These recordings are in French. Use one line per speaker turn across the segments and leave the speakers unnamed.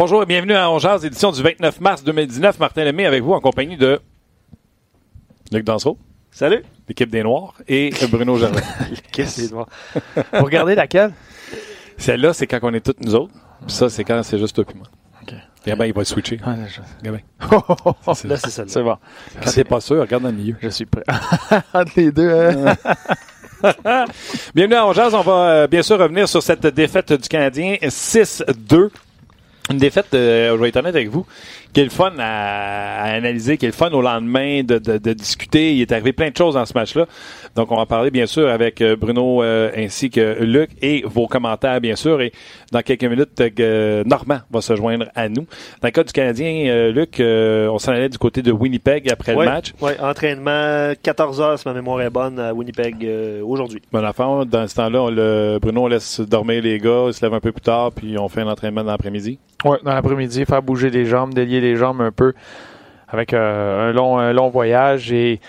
Bonjour et bienvenue à Ongeaz, édition du 29 mars 2019. Martin Lemay avec vous en compagnie de Luc Dansereau.
Salut.
L'équipe des Noirs et Bruno Gervais.
L'équipe des Noirs. Vous regardez laquelle?
Celle-là, c'est quand on est toutes nous autres. Puis ça, c'est quand c'est juste toi et moi.
OK.
Gabin, il va switcher.
Ah, là, je-
Gabin.
Là, c'est celle-là.
C'est bon. Quand t'es pas sûr, regarde dans le milieu.
Je suis prêt. Entre les deux, hein?
Bienvenue à Ongeaz. On va euh, bien sûr revenir sur cette défaite du Canadien 6-2. Une défaite, euh, je vais être honnête avec vous, qui fun à, à analyser, qui est le fun au lendemain de, de- de discuter. Il est arrivé plein de choses dans ce match-là. Donc, on va parler bien sûr avec euh, Bruno euh, ainsi que Luc et vos commentaires, bien sûr. Et dans quelques minutes, euh, Normand va se joindre à nous. Dans le cas du Canadien, euh, Luc, euh, on s'en allait du côté de Winnipeg après
Ouais,
le match.
ouais, entraînement 14 heures, si ma mémoire est bonne, à Winnipeg euh, aujourd'hui.
Bon enfant, dans ce temps-là, on le- Bruno on laisse dormir les gars, ils se lèvent un peu plus tard, puis on fait un entraînement dans l'après-midi.
Ouais, dans l'après-midi, faire bouger les jambes, délier les jambes un peu avec euh, un, long, un long voyage et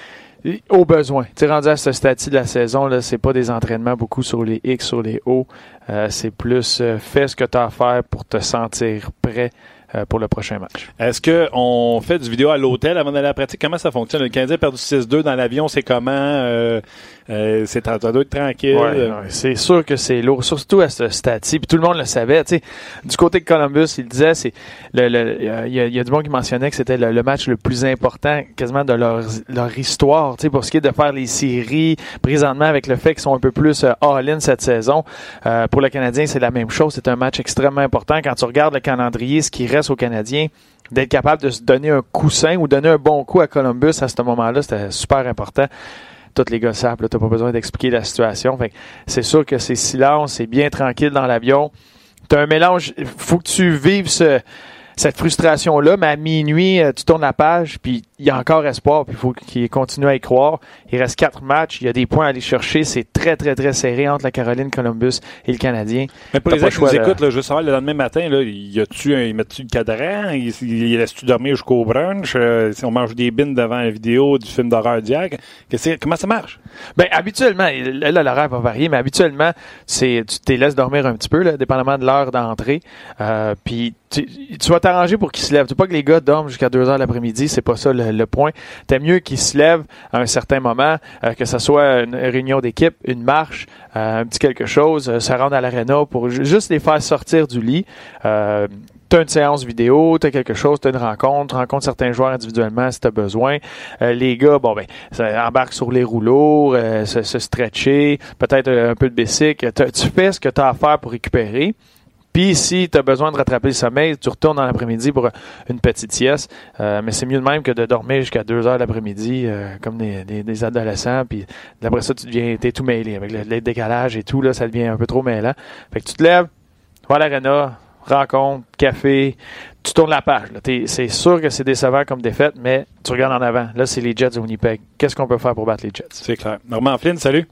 au besoin. Tu rendu à ce stade de la saison, là, c'est pas des entraînements beaucoup sur les X, sur les O. Euh, c'est plus euh, fais ce que tu as à faire pour te sentir prêt euh, pour le prochain match.
Est-ce qu'on fait du vidéo à l'hôtel avant d'aller à la pratique? Comment ça fonctionne? Le Canadien a perdu 6-2 dans l'avion, c'est comment? Euh, euh, c'est ça doit être tranquille.
Ouais, c'est sûr que c'est lourd, surtout à ce stade-ci. Puis tout le monde le savait. Tu sais, du côté de Columbus, il disait, c'est le, le- il y, a, y a du monde qui mentionnait que c'était le, le match le plus important quasiment de leur, leur histoire. Tu sais, pour ce qui est de faire les séries, présentement avec le fait qu'ils sont un peu plus euh, all-in cette saison. Euh, pour le Canadien, c'est la même chose. C'est un match extrêmement important. Quand tu regardes le calendrier, ce qui reste aux Canadiens, d'être capable de se donner un coussin ou donner un bon coup à Columbus à ce moment-là, c'était super important tous les gars savent, tu n'as pas besoin d'expliquer la situation. Fait c'est sûr que c'est silence, c'est bien tranquille dans l'avion. Tu as un mélange, faut que tu vives ce- cette frustration-là, mais à minuit, euh, tu tournes la page, puis il y a encore espoir, puis il faut qu'il continue à y croire. Il reste quatre matchs, il y a des points à aller chercher, c'est très, très, très serré entre la Caroline, Columbus et le Canadien.
Mais pour les gens qui nous écoutent, là, juste savoir, le lendemain matin, là, y a-tu un, y met-tu le cadran? Il, il laisse-tu dormir jusqu'au brunch? Euh, si on mange des bines devant la vidéo du film d'horreur d'hier, que- comment ça marche?
Ben, habituellement, là, là, l'horaire va varier, mais habituellement, c'est, tu te laisses dormir un petit peu, là, dépendamment de l'heure d'entrée. Euh, puis, tu, tu vas t'arranger pour qu'ils se lèvent. Tu veux pas que les gars dorment jusqu'à 2 heures l'après-midi, c'est pas ça le, le point. T'aimes mieux qu'ils se lèvent à un certain moment, euh, que ce soit une réunion d'équipe, une marche, euh, un petit quelque chose, euh, se rendre à l'aréna pour ju- juste les faire sortir du lit. T'as une séance vidéo, t'as quelque chose, t'as une rencontre, rencontre certains joueurs individuellement si t'as besoin. Les gars, bon ben, ça embarque sur les rouleaux, se, stretcher, peut-être un peu de bicycle. Tu fais ce que tu as à faire pour récupérer. Puis si tu as besoin de rattraper le sommeil, tu retournes dans l'après-midi pour une petite sieste. Euh, mais c'est mieux de même que de dormir jusqu'à 2 heures l'après-midi euh, comme des, des- des adolescents. Puis après ça, tu deviens t'es tout mêlé. Avec le, le décalage et tout, là, ça devient un peu trop mêlant. Fait que tu te lèves, tu vas à l'aréna, rencontre, café, tu tournes la page. C'est sûr que c'est décevant comme défaite, mais tu regardes en avant. Là, c'est les Jets de Winnipeg. Qu'est-ce qu'on peut faire pour battre les Jets?
C'est clair. Normand Flynn, salut.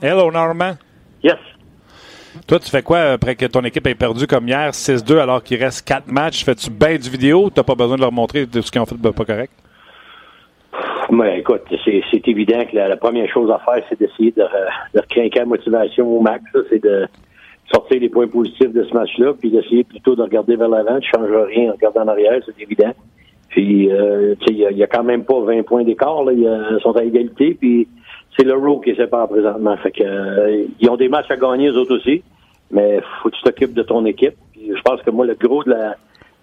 Hello, Normand.
Yes.
Toi, tu fais quoi après que ton équipe ait perdu comme hier 6-2 alors qu'il reste 4 matchs? Fais-tu bien du vidéo? T'as pas besoin de leur montrer de ce qu'ils ont fait de pas correct?
Mais écoute, c'est évident que la, première chose à faire, c'est d'essayer de, euh, de recrinquer la motivation au max. C'est de sortir les points positifs de ce match-là, puis d'essayer plutôt de regarder vers l'avant. Tu ne changes rien en regardant en arrière, c'est évident. Puis, euh, il y a- a quand même pas 20 points d'écart. Ils sont à égalité, puis c'est le row qui sépare présentement. Fait que, euh, ils ont des matchs à gagner, eux autres aussi, mais faut que tu t'occupes de ton équipe. Je pense que moi, le gros de la,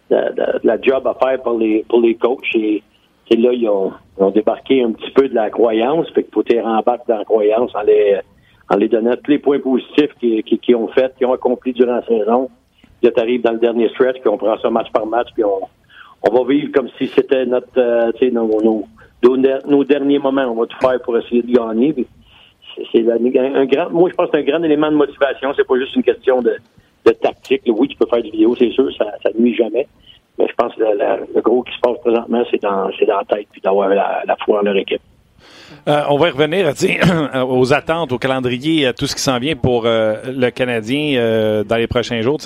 de, de- la job à faire pour les, pour les coachs, c'est là, ils ont, ils ont débarqué un petit peu de la croyance, fait qu'il faut qu'ils rembarquent dans la croyance en les, en les donnant tous les points positifs qu'ils qui, qui ont fait, qu'ils ont accompli durant la saison. Là, tu arrives dans le dernier stretch, puis on prend ça match par match, puis on, on va vivre comme si c'était notre, euh, tu sais, nos, nos, nos, derniers moments. On va tout faire pour essayer de gagner. C'est un, grand, moi, je pense que c'est un grand élément de motivation. C'est pas juste une question de, tactique. Oui, tu peux faire du vidéo, c'est sûr, ça, ça nuit jamais. Mais je pense que le gros qui se passe présentement, c'est dans, c'est dans la tête, puis d'avoir la, foi en leur équipe.
Euh, on va revenir sais, aux attentes, au calendrier, à tout ce qui s'en vient pour euh, le Canadien euh, dans les prochains jours.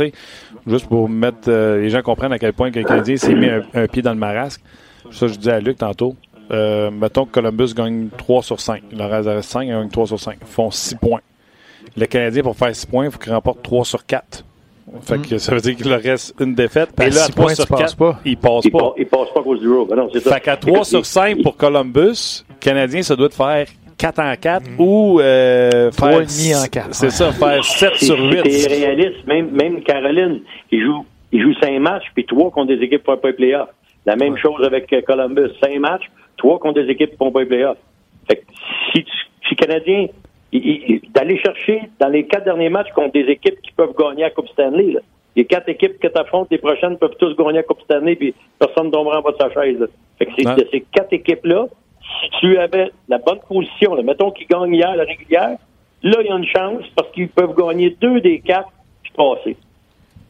Juste pour mettre euh, les gens comprennent à quel point le Canadien s'est mis un, un pied dans le marasque. Ça, je disais à Luc tantôt. Euh, mettons que Columbus gagne 3 sur 5. Le reste 5, ils gagnent 3 sur 5. Ils font 6 points. Le Canadien, pour faire 6 points, il faut qu'il remporte 3 sur 4. Fait que ça veut dire qu'il leur reste une défaite.
Ben,
Et là, à
six
3
points,
sur
tu passes
4,
pas.
ils passent
Il,
pas.
pa- il passe pas à cause du road. Ben non, c'est ça.
Fait qu'à 3 sur 5 pour Columbus, le Canadien, ça doit te faire 4 en 4 ou euh, faire
et demi en quatre,
C'est
ouais.
ça, faire 7
Si-
sur
si
8.
t'es réaliste, même, même Caroline, il joue, il joue cinq matchs, puis trois contre des équipes pas les playoffs. La même chose avec euh, Columbus. Cinq matchs, trois contre des équipes qui font pas les playoffs. Fait que si, tu- si Canadien, d'aller chercher dans les quatre derniers matchs contre des équipes qui peuvent gagner la Coupe Stanley, là. Les quatre équipes que tu affrontes, les prochaines peuvent tous gagner la Coupe Stanley, puis personne ne tombera en bas de sa chaise. là. Fait que c'est
Ouais.
de ces quatre équipes-là, si tu avais la bonne position, là, mettons qu'ils gagnent hier la régulière, là, il y a une chance parce qu'ils peuvent gagner deux des quatre puis passer.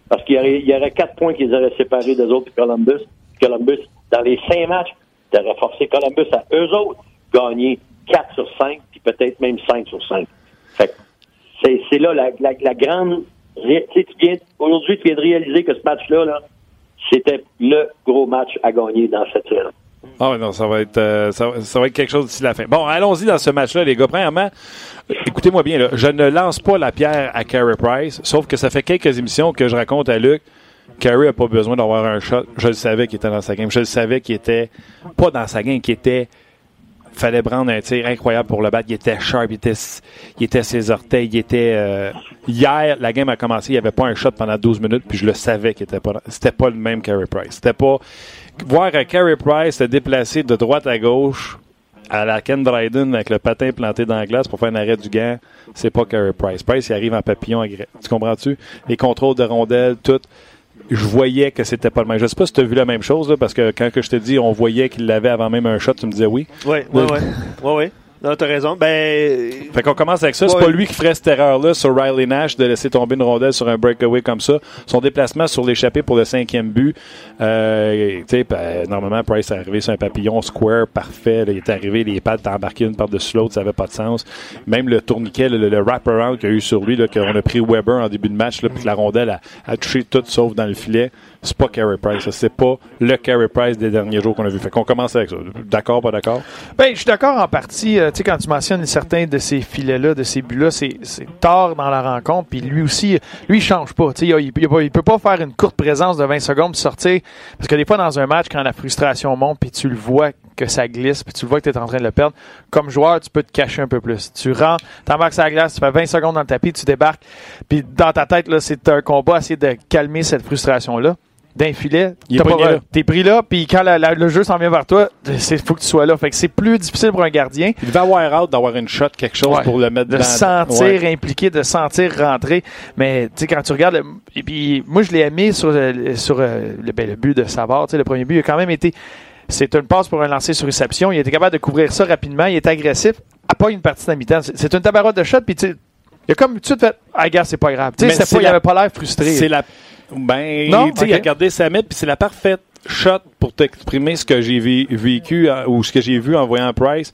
Parce qu'il y aurait, il y aurait quatre points qu'ils auraient séparés des autres puis Columbus. Columbus, dans les cinq matchs, tu aurais forcé Columbus à eux autres gagner 4 sur 5, puis peut-être même 5 sur 5. Fait c'est, là la, la, la grande. Aujourd'hui, tu viens de réaliser que ce match-là, là, c'était le gros match à gagner dans cette série.
Ah ouais, non, ça va être euh, ça, va- être quelque chose d'ici la fin. Bon, allons-y dans ce match-là, les gars. Premièrement, écoutez-moi bien, je ne lance pas la pierre à Carey Price, sauf que ça fait quelques émissions que je raconte à Luc. Carey n'a pas besoin d'avoir un shot. Je le savais qu'il était dans sa game. Je le savais qu'il était pas dans sa game, qu'il était fallait prendre un tir incroyable pour le battre. Il était sharp, il était, il était ses orteils, il était. euh, hier, la game a commencé, il n'y avait pas un shot pendant 12 minutes, puis je le savais qu'il était pas. C'était pas le même Carey Price. C'était pas voir Carey Price se déplacer de droite à gauche à la Ken Dryden avec le patin planté dans la glace pour faire un arrêt du gant, c'est pas Carey Price. Price, il arrive en papillon. Tu comprends-tu? Les contrôles de rondelles, tout. Je voyais que c'était pas le même. Je sais pas si tu as vu la même chose, là, parce que quand que je te dis on voyait qu'il l'avait avant même un shot, tu me disais oui.
Oui, oui, oui. Oui, oui. Non, t'as raison. Ben,
Fait qu'on commence avec ça. C'est
Ouais.
pas lui qui ferait cette erreur-là sur Riley Nash de laisser tomber une rondelle sur un breakaway comme ça. Son déplacement sur l'échappée pour le cinquième but, euh, tu sais, ben, normalement, Price est arrivé sur un papillon square parfait. là. il est arrivé, les étaient embarquées une par-dessus l'autre, ça avait pas de sens. Même le tourniquet, le, le wraparound qu'il y a eu sur lui, qu'on a pris Weber en début de match, là, puis que la rondelle a, a touché tout sauf dans le filet. C'est pas Carey Price. C'est pas le Carey Price des derniers jours qu'on a vu. Fait qu'on commence avec ça. D'accord, pas d'accord?
Ben, je suis d'accord en partie. euh, tu sais, quand tu mentionnes certains de ces filets-là, de ces buts-là, c'est tard dans la rencontre. Puis lui aussi, lui, il change pas. Tu sais, il, il, peut pas faire une courte présence de 20 secondes puis sortir. Parce que des fois, dans un match, quand la frustration monte, puis tu le vois que ça glisse, puis tu le vois que tu es en train de le perdre, comme joueur, tu peux te cacher un peu plus. Tu rentres, t'embarques sur la glace, tu fais 20 secondes dans le tapis, tu débarques, puis dans ta tête, là, c'est un combat à essayer de calmer cette frustration-là. D'un filet,
Il pogné
vrai-
là.
t'es pris là, puis quand la- la- le jeu s'en vient vers toi, c'est faut que tu sois là. Fait que c'est plus difficile pour un gardien
Il devait avoir hâte d'avoir une shot, quelque chose
Ouais.
pour le mettre
de
dans
sentir
Ouais.
impliqué, de sentir rentrer. Mais tu sais, quand tu regardes, le- et puis moi je l'ai aimé sur, le- sur euh, le, ben, le but de Savard, tu sais, le premier but, il a quand même été. C'est une passe pour un lancer sur réception. Il était capable de couvrir ça rapidement. Il était agressif. À pas une partie de la mi-temps. C'est- une tabarote de shot. Puis tu sais, il a comme tout de suite fait, ah, gars, c'est pas grave. Tu sais, il avait pas l'air frustré.
C'est la. Ben,
Non?
tu sais, il a
Ok.
regardé sa puis c'est la parfaite shot pour t'exprimer ce que j'ai vé- vécu euh, ou ce que j'ai vu en voyant Price.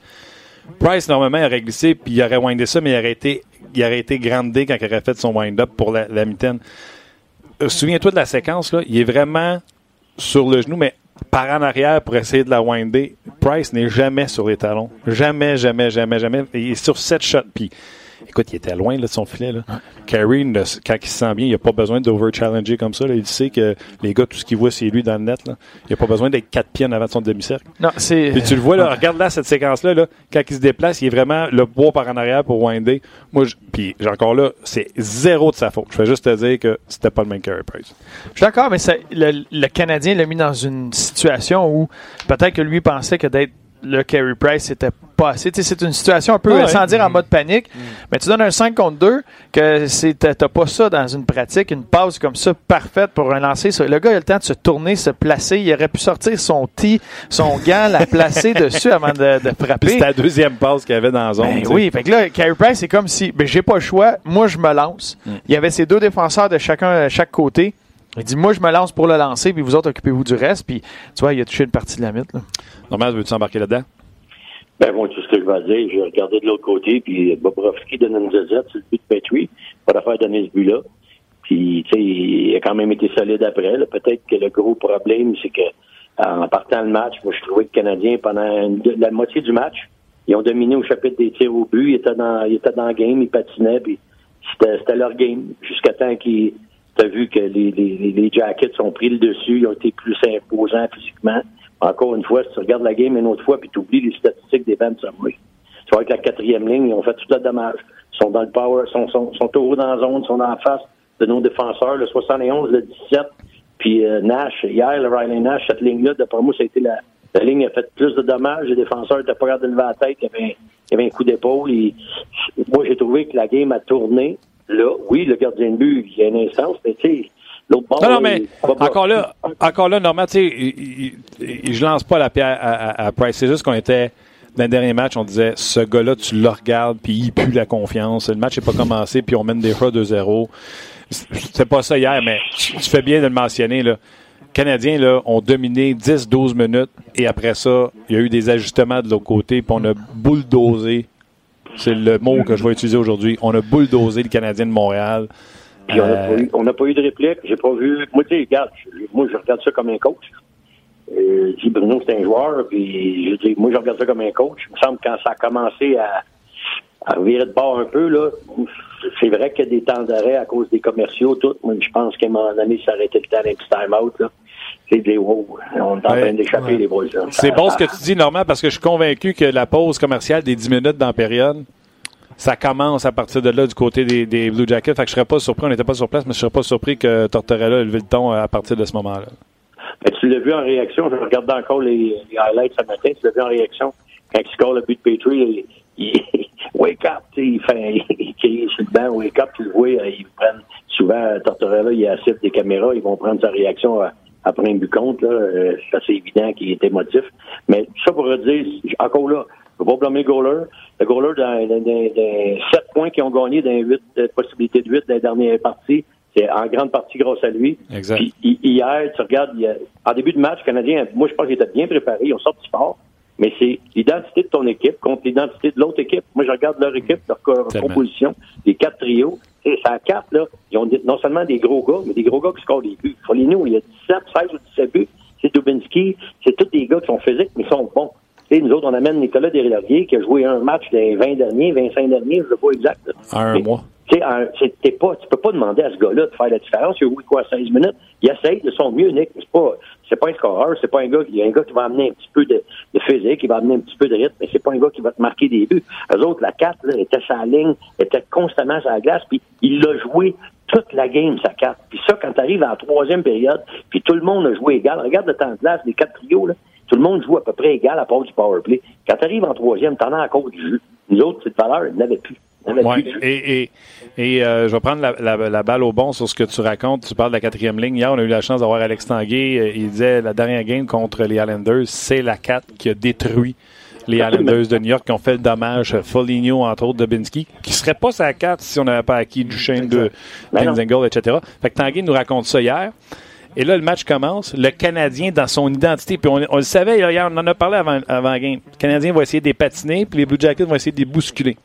Price, normalement, il aurait glissé puis il aurait windé ça, mais il aurait été, il aurait été grandé quand il aurait fait son wind-up pour la, la mitaine. Euh, Souviens-toi de la séquence, là. Il est vraiment sur le genou, mais par en arrière pour essayer de la winder. Price n'est jamais sur les talons. Jamais, jamais, jamais, jamais. Il est sur cette shot. Puis, écoute, il était loin là, de son filet. Là. Carey, quand il se sent bien, il n'a pas besoin d'over-challenger comme ça. là. Il sait que les gars, tout ce qu'ils voient, c'est lui dans le net. Là. Il n'a pas besoin d'être quatre pieds en avant de son demi-cercle.
Non, c'est.
Puis tu le vois, là, regarde là, cette séquence-là, là, quand il se déplace, il est vraiment le bois par en arrière pour winder. Moi, je- puis encore là, c'est zéro de sa faute. Je vais juste te dire que c'était pas le même Carey Price.
Je suis d'accord, mais ça- le, le Canadien l'a mis dans une situation où peut-être que lui pensait que d'être le Carey Price, c'était pas assez. Tu sais, c'est une situation un peu,
Ah ouais.
sans dire en mode panique, mais tu donnes un 5 contre 2, que c'est- t'as pas ça dans une pratique, une passe comme ça parfaite pour un lancer. Le gars il a le temps de se tourner, se placer. Il aurait pu sortir son tee, son gant, la placer dessus avant de, de frapper.
c'était la deuxième passe qu'il y avait dans la zone.
Ben oui, fait que là, Carey Price, c'est comme si, ben, j'ai pas le choix, moi, je me lance.
Mm.
Il y avait ces deux défenseurs de chacun, à chaque côté. Il dit, moi, je me lance pour le lancer, puis vous autres, occupez-vous du reste. Puis, tu vois, il a touché une partie de la mythe. Là.
Normal, veux-tu embarquer là-dedans?
Ben, moi, tout ce que je vais dire, j'ai regardé de l'autre côté, puis Bobrovski donne une zazette sur le but de Petrie. Pas d'affaire donner ce but-là. Puis, tu sais, il a quand même été solide après. Peut-être que le gros problème, c'est que en partant le match, moi, je trouvais que le Canadien, pendant la moitié du match, ils ont dominé au chapitre des tirs au but. Ils étaient dans, dans le game, ils patinaient, puis c'était leur game. Jusqu'à temps qu'ils Tu as vu que les, les, les Jackets ont pris le dessus, ils ont été plus imposants physiquement. Encore une fois, si tu regardes la game une autre fois, puis tu oublies les statistiques des Vans Subway. Tu vois que la quatrième ligne, ils ont fait tout le dommage. Ils sont dans le power, ils sont, sont, sont au dans la zone, ils sont en face de nos défenseurs, le 71, le 17. Puis euh, Nash, hier, le Riley Nash, cette ligne-là, d'après moi, ça a été la, la ligne a fait plus de dommages. Les défenseurs n'étaient pas capables de lever la tête. Il y avait il y avait un coup d'épaule. Moi, j'ai trouvé que la game a tourné. Là, oui, le gardien de but, il y a mais tu sais, bord...
Non, non, mais encore là, encore là, Normand, tu sais, je lance pas la pierre à, à, à Price. C'est juste qu'on était dans le dernier match, on disait ce gars-là, tu le regardes, puis il pue la confiance. Le match n'est pas commencé, puis on mène des fois 2-0. C'est pas ça hier, mais tu fais bien de le mentionner. Là. Les Canadiens là, ont dominé 10-12 minutes et après ça, il y a eu des ajustements de l'autre côté, puis on a bulldozé. C'est le mot que je vais utiliser aujourd'hui. On a bulldozé les Canadiens de Montréal.
Puis on n'a pas, eu de réplique. J'ai pas vu. Moi, tu sais, regarde, moi, je regarde ça comme un coach. Euh, je dis Bruno, c'est un joueur, puis je dis, moi, je regarde ça comme un coach. Il me semble que quand ça a commencé à, à virer de bord un peu, là, c'est vrai qu'il y a des temps d'arrêt à cause des commerciaux, tout. Moi, je pense qu'à un moment donné, ça été le temps d'un petit time-out, là. C'est des wow. On est en train d'échapper,
ouais.
les boys.
C'est bon ce que tu dis, Normand, parce que je suis convaincu que la pause commerciale des 10 minutes dans la période, ça commence à partir de là du côté des, Blue Jackets. Fait que je serais pas surpris, on n'était pas sur place, mais je serais pas surpris que Tortorella ait levé le ton à partir de ce moment-là.
Mais tu l'as vu en réaction, je regardais encore les, highlights ce matin, tu l'as vu en réaction. Quand il score le but de Petrie, il, il wake up, il fait il sur le banc, wake up, tu le vois, ils prennent souvent Tortorella, il assiste des caméras, ils vont prendre sa réaction à, après un but contre, là, euh, c'est assez évident qu'il est émotif. Mais ça pour dire, encore là, je ne vais pas blâmer le goaler. Le goaler, dans, dans, dans, dans 7 points qu'ils ont gagné dans 8 euh, possibilités de 8 dans les dernières parties, c'est en grande partie grâce à lui.
Exact.
Puis, hier, tu regardes, en début de match, Canadien, moi je pense qu'ils étaient bien préparés, ils ont sorti fort, mais c'est l'identité de ton équipe contre l'identité de l'autre équipe. Moi, je regarde leur équipe, leur
Tellement.
composition, les quatre trios. Et ça quatre, là, ils ont non seulement des gros gars, mais des gros gars qui scorent des buts. Foligno, il y a 17, 16 ou 17 buts. C'est Dubinsky, c'est tous des gars qui sont physiques, mais qui sont bons. Tu sais, nous autres, on amène Nicolas Deslauriers qui a joué un match des 20 derniers, 25 derniers, je sais pas exact.
Un mois.
Tu sais, pas, tu peux pas demander à ce gars-là de faire la différence. Il a joué quoi, 16 minutes? Il essaye de son mieux, Nick. C'est pas, c'est pas un scoreur, c'est pas un gars qui, un gars qui va amener un petit peu de, de physique, qui va amener un petit peu de rythme, mais c'est pas un gars qui va te marquer des buts. Eux autres, la 4, là, était sa ligne, était constamment sur la glace, puis il l'a joué toute la game, sa 4. Puis ça, quand tu arrives en troisième période, puis tout le monde a joué égal. Regarde le temps de glace, les quatre trios, là. Tout le monde joue à peu près égal à part du power play. Quand tu arrives en troisième, t'en as encore du jeu. Nous autres, cette valeur, ils n'avaient plus.
Ouais. Et, et, et euh, je vais prendre la, la, la balle au bon sur ce que tu racontes. Tu parles de la quatrième ligne. Hier, on a eu la chance d'avoir Alex Tanguay. Euh, Il disait la dernière game contre les Islanders, c'est la 4 qui a détruit les Islanders de New York, qui ont fait le dommage. Foligno, entre autres, Dubinsky, qui serait pas sa 4 si on n'avait pas acquis Duchesne de
Ben.
Penzengel, etc. Fait que Tanguay nous raconte ça hier. Et là, le match commence. Le Canadien, dans son identité, puis on, le savait hier, on en a parlé avant, avant la game. Le Canadien va essayer de les patiner, puis les Blue Jackets vont essayer de les bousculer.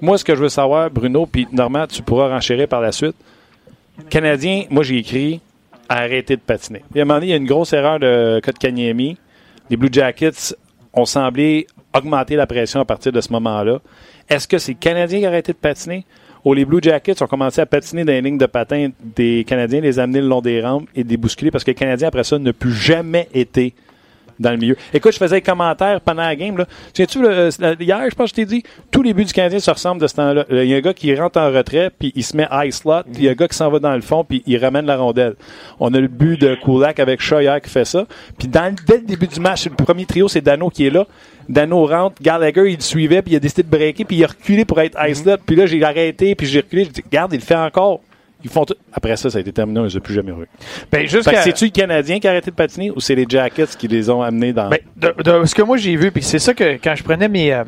Moi, ce que je veux savoir, Bruno, puis Normand, tu pourras renchérir par la suite. Canadien, moi, j'ai écrit arrêter de patiner. Puis à un moment il y a une grosse erreur de Kotkaniemi. Les Blue Jackets ont semblé augmenter la pression à partir de ce moment-là. Est-ce que c'est le Canadien qui a arrêté de patiner? Ou les Blue Jackets ont commencé à patiner dans les lignes de patins des Canadiens, les amener le long des rampes et des bousculer parce que les Canadiens, après ça, n'ont plus jamais été dans le milieu. Écoute, je faisais un commentaire pendant la game. Là. Tiens-tu, le- la- hier, je pense que je t'ai dit, tous les buts du Canadien se ressemblent de ce temps-là. Il y a un gars qui rentre en retrait, puis il se met high slot, puis il y a un gars qui s'en va dans le fond, puis il ramène la rondelle. On a le but de Kulak avec Shaw hier qui fait ça. Puis dans, dès le début du match, le premier trio, c'est Dano qui est là. Dano rentre, Gallagher, il le suivait, puis il a décidé de breaker, puis il a reculé pour être high slot. Puis là, j'ai arrêté, puis j'ai reculé. J'ai dit, regarde, il le fait encore. Ils font tout. Après ça, ça a été terminé, on les a plus jamais revus.
Ben, jusqu'à-
c'est-tu le Canadien qui a arrêté de patiner ou c'est les Jackets qui les ont amenés dans.
Ben, de, de ce que moi j'ai vu, puis c'est ça que quand je prenais mes. euh,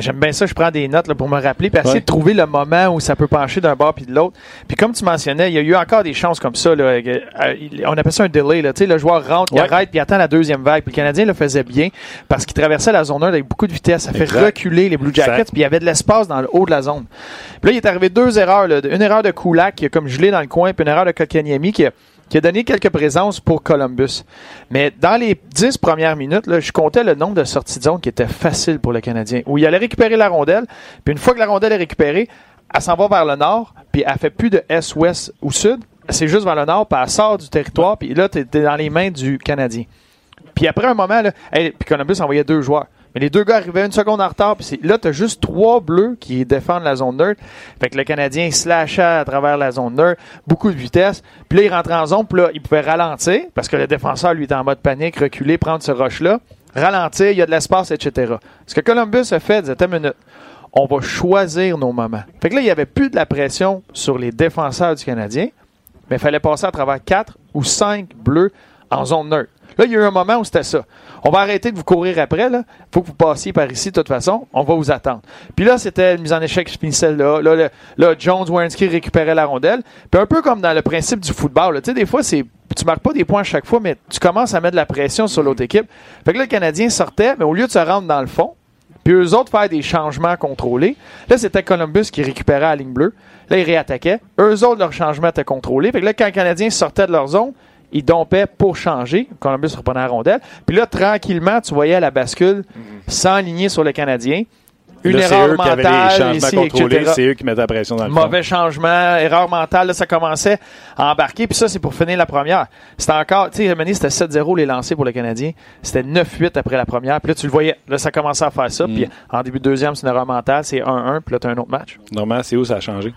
J'aime bien ça, je prends des notes là, pour me rappeler, puis essayer
Ouais.
de trouver le moment où ça peut pencher d'un bord puis de l'autre. Puis comme tu mentionnais, il y a eu encore des chances comme ça. Là, euh, on appelle ça un delay. Là, le joueur rentre, il arrête, puis il attend la deuxième vague. Puis le Canadien le faisait bien parce qu'il traversait la zone 1 avec beaucoup de vitesse. Ça fait
Exact.
reculer les Blue Jackets, puis il y avait de l'espace dans le haut de la zone. Puis là, il est arrivé deux erreurs. Là, une erreur de Kulak qui a comme gelé dans le coin, puis une erreur de Kotkaniemi qui a, qui a donné quelques présences pour Columbus. Mais dans les dix premières minutes, je comptais le nombre de sorties de zone qui était facile pour le Canadien. Où il allait récupérer la rondelle, puis une fois que la rondelle est récupérée, elle s'en va vers le nord, puis elle fait plus de est, ouest ou sud. c'est juste vers le nord, puis elle sort du territoire, puis là, tu es, dans les mains du Canadien. Puis après un moment, là, puis Columbus envoyait deux joueurs. Mais les deux gars arrivaient une seconde en retard. Puis là, tu as juste trois bleus qui défendent la zone neutre. Fait que le Canadien slashait à travers la zone neutre, beaucoup de vitesse. Puis là, il rentrait en zone, puis là, il pouvait ralentir parce que le défenseur, lui, était en mode panique, reculer, prendre ce rush-là, ralentir, il y a de l'espace, etc. Ce que Columbus a fait, disait, minute, on va choisir nos moments. Fait que là, il n'y avait plus de la pression sur les défenseurs du Canadien, mais il fallait passer à travers quatre ou cinq bleus en zone neutre. Là, il y a eu un moment où c'était ça. On va arrêter de vous courir après. Il faut que vous passiez par ici de toute façon. On va vous attendre. Puis là, c'était une mise en échec finissait là. Là, là, Jones, Wernski récupérait la rondelle. Puis un peu comme dans le principe du football. Tu sais, des fois, c'est tu marques pas des points à chaque fois, mais tu commences à mettre de la pression sur l'autre équipe. Fait que là, le Canadien sortait, mais au lieu de se rendre dans le fond, puis eux autres faire des changements contrôlés, là, c'était Columbus qui récupérait la ligne bleue. Là, ils réattaquaient. Eux autres, leur changement était contrôlé. Fait que là, quand le Canadien sortait de leur zone, il dompait pour changer. Columbus reprenait la rondelle. Puis là, tranquillement, tu voyais la bascule s'enligner sur le Canadien.
Une erreur mentale, C'est eux qui mettaient la pression dans le
Mauvais changement, erreur mentale, là, ça commençait à embarquer. Puis ça, c'est pour finir la première. C'était encore, tu sais, c'était 7-0 les lancés pour le Canadien. C'était 9-8 après la première. Puis là, tu le voyais. Là, ça commençait à faire ça. Mm. Puis en début de deuxième, c'est une erreur mentale. C'est 1-1. Puis là, tu as un autre match.
Normalement, c'est où ça a changé?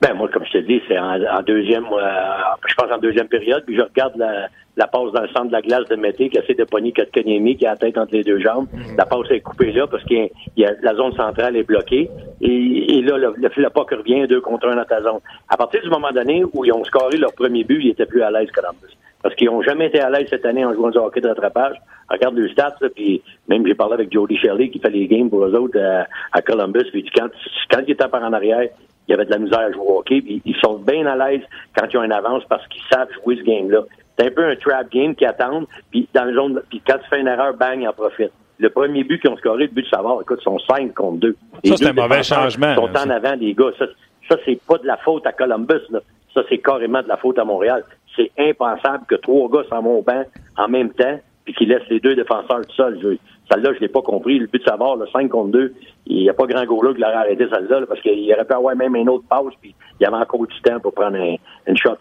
Ben, moi, comme je te dis, c'est en, deuxième, euh, je pense en deuxième période, puis je regarde la, la passe dans le centre de la glace de Mété qui essaie de pogner Kotkaniemi qui a la tête entre les deux jambes. Mhm. La passe est coupée là parce que la zone centrale est bloquée. Et, là, le, le, le puck revient deux contre un dans ta zone. À partir du moment donné où ils ont scoré leur premier but, ils étaient plus à l'aise Columbus. Parce qu'ils ont jamais été à l'aise cette année en jouant du hockey de rattrapage. Regarde le stats, puis même j'ai parlé avec Jody Shelley qui fait les games pour eux autres à, à Columbus. Puis quand, quand il était par en arrière, il y avait de la misère à jouer au hockey. Puis ils sont bien à l'aise quand ils ont une avance parce qu'ils savent jouer ce game-là. C'est un peu un trap game qui attendent, puis dans le zone, puis quand tu fais une erreur, bang, ils en profitent. Le premier but qu'ils ont scoré, le but de savoir, écoute, ils sont 5 contre 2.
Ça, c'est un mauvais changement.
Ils sont en avant des gars. Ça, ça c'est pas de la faute à Columbus, là. Ça, c'est carrément de la faute à Montréal. C'est impensable que trois gars s'en vont au banc en même temps, puis qu'ils laissent les deux défenseurs tout seuls. Celle-là, je l'ai pas compris. Le but de savoir, le 5 contre 2, il n'y a pas grand là qui l'aurait arrêté celle-là, parce qu'il aurait pu avoir même une autre passe, puis il y avait encore du temps pour prendre un, une shot.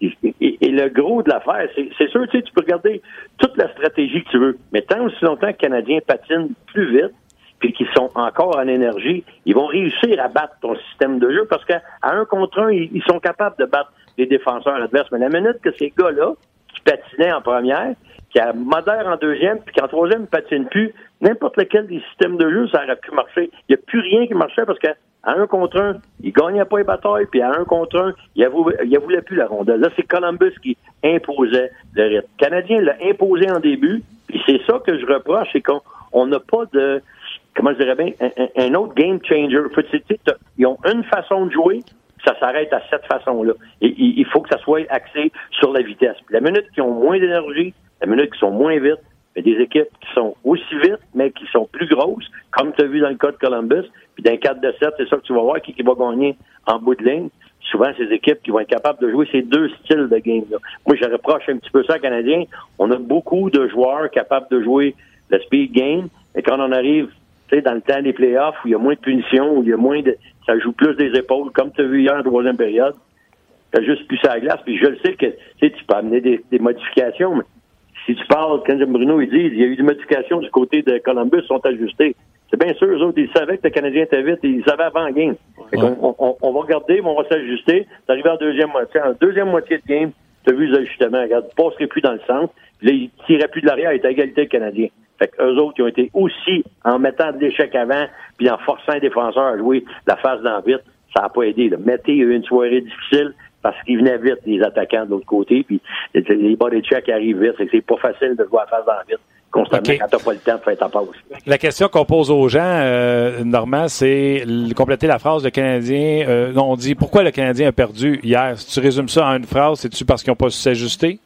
Et, le gros de l'affaire, c'est sûr, tu sais, tu peux regarder toute la stratégie que tu veux, mais tant aussi longtemps que les Canadiens patinent plus vite, puis qu'ils sont encore en énergie, ils vont réussir à battre ton système de jeu parce qu'à un contre un, ils, sont capables de battre les défenseurs adverses. Mais la minute que ces gars-là, qui patinaient en première, qui a modère en deuxième, puis qu'en troisième, ne patine plus, n'importe lequel des systèmes de jeu, ça aurait pu marcher. Il n'y a plus rien qui marchait parce qu'à un contre un, il gagnait pas les batailles, puis à un contre un, il ne voulait plus la rondelle. Là, c'est Columbus qui imposait le rythme. Le Canadien l'a imposé en début, puis c'est ça que je reproche, c'est qu'on n'a pas de, comment je dirais bien, un, autre game changer. Ils ont une façon de jouer, ça s'arrête à cette façon-là. Il faut que ça soit axé sur la vitesse. la minute qu'ils ont moins d'énergie, la minute qui sont moins vite, mais des équipes qui sont aussi vite, mais qui sont plus grosses, comme tu as vu dans le cas de Columbus. Puis le 4 de 7, c'est ça que tu vas voir qui, va gagner en bout de ligne. Souvent, ces équipes qui vont être capables de jouer ces deux styles de game-là. Moi, je reproche un petit peu ça aux Canadiens. On a beaucoup de joueurs capables de jouer le speed game, mais quand on arrive dans le temps des playoffs, où il y a moins de punitions, où il y a moins de... ça joue plus des épaules, comme tu as vu hier en troisième période, t'as juste plus à la glace. Puis je le sais que tu peux amener des, des modifications, mais si tu parles, quand Bruno, il dit, il y a eu des modifications du côté de Columbus, sont ajustées. C'est bien sûr, eux autres, ils savaient que le Canadien était vite, ils savaient avant la game. On, va regarder, on va s'ajuster. C'est arrivé en deuxième moitié. En deuxième moitié de game, tu as vu les ajustements. Regarde, ne passerait plus dans le centre. Puis là, ils tireraient plus de l'arrière, ils étaient à égalité le Canadien. Fait qu'eux autres, ils ont été aussi, en mettant de l'échec avant, puis en forçant les défenseurs à jouer la phase d'en vite, ça n'a pas aidé. Là. Mettez, il y a eu une soirée difficile parce qu'ils venaient vite, les attaquants de l'autre côté, puis les body checks arrivent vite, c'est pas facile de jouer à face dans vite constamment quand t'as pas le temps de faire ta pause.
La question qu'on pose aux gens, euh, Normand, c'est compléter la phrase, le Canadien, euh, on dit pourquoi le Canadien a perdu hier? Si tu résumes ça en une phrase, c'est-tu parce qu'ils n'ont pas su s'ajuster?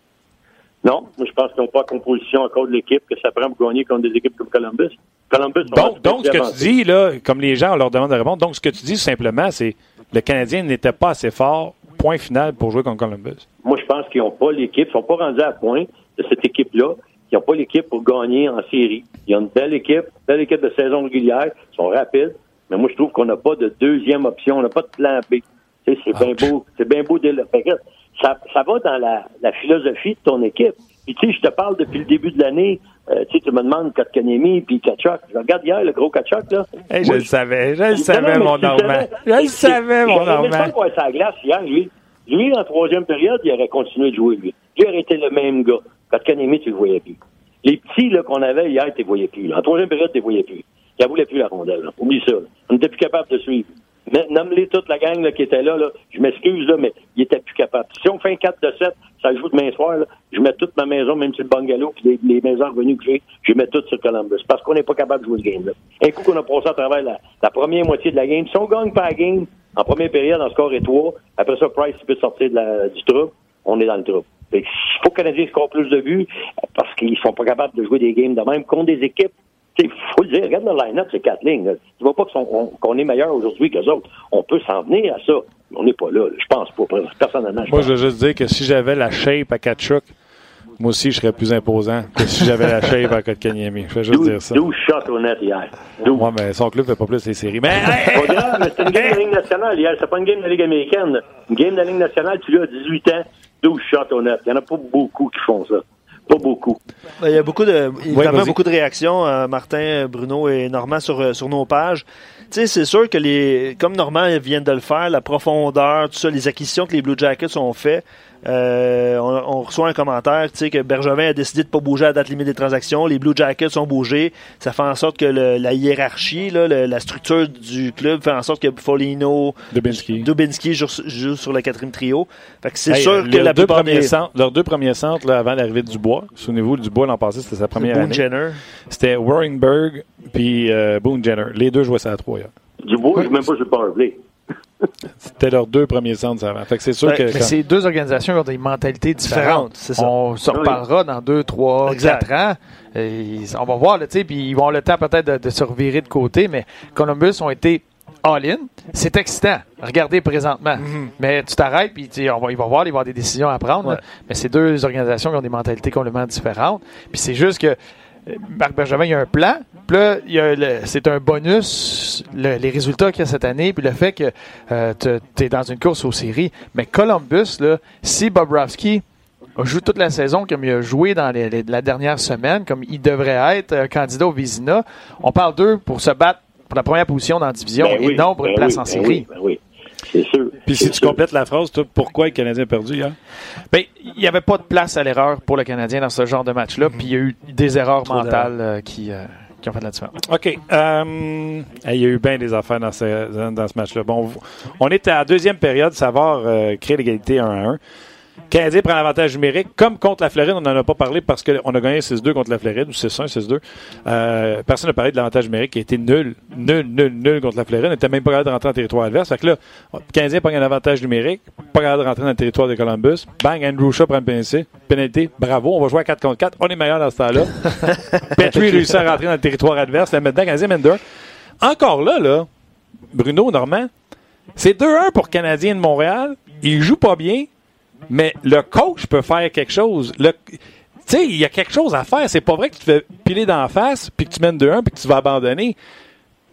Non, moi je pense qu'ils n'ont pas composition encore de l'équipe que ça prend pour gagner contre des équipes comme Columbus. Columbus
donc, donc ce que tu dis, là, comme les gens, on leur demande de répondre, donc ce que tu dis simplement, c'est le Canadien n'était pas assez fort point final pour jouer contre Columbus?
Moi, je pense qu'ils n'ont pas l'équipe, ils ne sont pas rendus à point de cette équipe-là. Ils n'ont pas l'équipe pour gagner en série. Ils ont une belle équipe, belle équipe de saison régulière, ils sont rapides, mais moi, je trouve qu'on n'a pas de deuxième option, on n'a pas de plan B. C'est bien beau, c'est bien beau de ça, ça va dans la, la philosophie de ton équipe. Puis tu sais, je te parle depuis le début de l'année. Euh, tu sais, tu me demandes Kotkaniemi puis Kachuk. Je regarde hier le gros Kachuk, là.
Hey, je
Moi,
le savais, je le savais, mon Normand. Je le savais, mon Normand.
pas quoi sa glace hier, lui. Lui, en troisième période, il aurait continué de jouer, lui. Lui aurait été le même gars. Kotkaniemi, tu le voyais plus. Les petits là, qu'on avait hier, tu les voyais plus. là. En troisième période, tu les voyais plus. Il voulait plus la rondelle. là. Oublie ça. là. On n'était plus capable de suivre. Nomme-les toute la gang là, qui était là, là. Je m'excuse, là, mais il était plus capable. Si on fait un 4 de 7, ça joue demain soir, là, je mets toute ma maison, même sur le bungalow, puis les, maisons revenues que j'ai, je mets toutes sur Columbus. Parce qu'on n'est pas capable de jouer ce game-là. Un coup qu'on a passé à travers la, première moitié de la game, si on gagne pas la game, en première période, en score est 3, après ça, Price peut sortir du trouble, on est dans le trouble. Il faut que les Canadiens plus de buts parce qu'ils sont pas capables de jouer des games de même contre des équipes il faut le dire, regarde le line-up, c'est quatre lignes. là. Tu vois pas qu'on est meilleur aujourd'hui que les autres. On peut s'en venir à ça. mais On n'est pas là, là. Je pense pas. Personnellement, je
Moi,
pense
je veux juste dire que si j'avais la shape à Kachuk, moi aussi, je serais plus imposant que si j'avais la shape à Kotkaniemi. Je vais juste dire ça.
12 shots au net hier. 12.
Moi, mais son club fait pas plus les séries. Mais, hey,
Pas grave, mais c'est une game de la Ligue nationale hier. C'est pas une game de la Ligue américaine. Une game de la Ligue nationale, tu l'as à 18 ans, 12 shots au net. Il y en a pas beaucoup qui font ça. Pas beaucoup.
Ben, Il y a beaucoup de, évidemment, beaucoup de réactions, euh, Martin, Bruno et Normand sur, euh, sur nos pages. Tu sais, c'est sûr que les, comme Normand vient de le faire, la profondeur, tout ça, les acquisitions que les Blue Jackets ont fait, euh, on, on reçoit un commentaire, tu sais, que Bergevin a décidé de pas bouger à la date limite des transactions. Les Blue Jackets ont bougé. Ça fait en sorte que le- la hiérarchie, là, le- la structure du club fait en sorte que Folino,
Dubinsky.
Dubinsky joue, joue sur le quatrième trio. Fait que c'est
Hey,
sûr que
leurs
la
deux
plupart des...
centres, leurs deux premiers centres là, avant l'arrivée de Dubois, souvenez-vous, Dubois l'an passé, c'était sa première
Boone
année.
Jenner.
C'était Warringberg puis euh, Boone Jenner. Les deux jouaient ça à trois.
Dubois, je joue même pas sur le powerplay.
C'était leurs deux premiers centres avant. Fait que c'est sûr
Ouais,
que
Mais
quand-
c'est deux organisations ont des mentalités différentes.
Différentes, c'est ça.
On se reparlera dans deux, trois,
Exact.
quatre ans. Et on va voir, là, tu sais, puis ils vont avoir le temps peut-être de, de se revirer de côté, mais Columbus ont été all-in. C'est excitant. Regardez présentement. Mais tu t'arrêtes, puis tu on va, il va voir, il va y avoir des décisions à prendre.
Ouais.
Mais c'est deux organisations qui ont des mentalités complètement différentes. Puis c'est juste que Marc Bergevin, il y a un plan. Puis là, il y a le- c'est un bonus, le- les résultats qu'il y a cette année, puis le fait que tu es dans une course aux séries. Mais Columbus, là, si Bobrovski a joué toute la saison comme il a joué dans les- les- la dernière semaine, comme il devrait être euh, candidat au Vizina, on parle d'eux pour se battre pour la première position dans la division
Ben
et
oui,
non pour une
ben
place
oui,
en
ben
série.
oui, ben oui. C'est sûr.
Puis si tu complètes la phrase, toi, pourquoi le Canadien a perdu hier?
Ben, il n'y avait pas de place à l'erreur pour le Canadien dans ce genre de match-là, puis il y a eu des erreurs
Trop
mentales euh, qui, euh, qui ont fait la différence.
OK. Euh, il y a eu bien des affaires dans ce, dans ce match-là. Bon, on est à la deuxième période. Savard euh, crée l'égalité 1 à 1. Canadien prend l'avantage numérique. Comme contre la Floride, on n'en a pas parlé parce qu'on a gagné 6-2 contre la Floride, ou 6-1, 6-2. Euh, personne n'a parlé de l'avantage numérique qui a été nul, nul, nul, nul contre la Floride. On n'était même pas capable de rentrer en territoire adverse. Fait que là, le Canadien prend un avantage numérique, pas capable de rentrer dans le territoire de Columbus. Bang, Andrew Shaw prend une pénalité. Pénalité, bravo, on va jouer à 4 contre 4. On est meilleur dans ce temps-là. Petrie réussit à rentrer dans le territoire adverse. Là, maintenant, Canadien mène 2 Encore là, là, Bruno Normand, c'est 2-1 pour Canadien de Montréal. Il joue pas bien, mais le coach peut faire quelque chose. Le- Tu sais, il y a quelque chose à faire. C'est pas vrai que tu te fais piler d'en face, puis que tu mènes 2-1, puis que tu vas abandonner.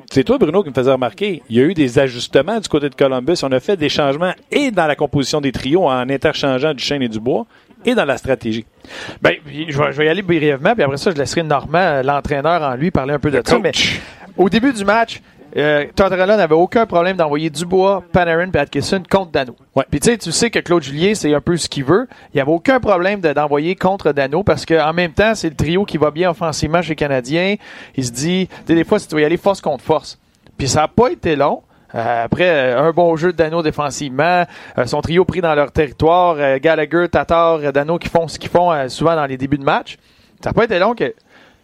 C'est toi, Bruno, qui me faisait remarquer. Il y a eu des ajustements du côté de Columbus. On a fait des changements et dans la composition des trios en interchangeant du chêne et du bois et dans la stratégie.
Ben, je vais, je vais y aller brièvement, puis après ça, je laisserai Normand, l'entraîneur, en lui, parler un peu de ça. Mais au début du match, euh, Tortorella n'avait aucun problème d'envoyer Dubois, Panarin et Atkinson contre Dano.
Ouais.
Puis tu sais, tu sais que Claude Julien, c'est un peu ce qu'il veut. Il n'y avait aucun problème de- d'envoyer contre Dano parce qu'en même temps, c'est le trio qui va bien offensivement chez les Canadiens. Il se dit, tu sais, des fois, si tu vas y aller force contre force. Puis ça n'a pas été long. Euh, après, euh, un bon jeu de Dano défensivement, euh, son trio pris dans leur territoire, Gallagher, Tatar, Dano qui font ce qu'ils font souvent dans les débuts de match. Ça n'a pas été long que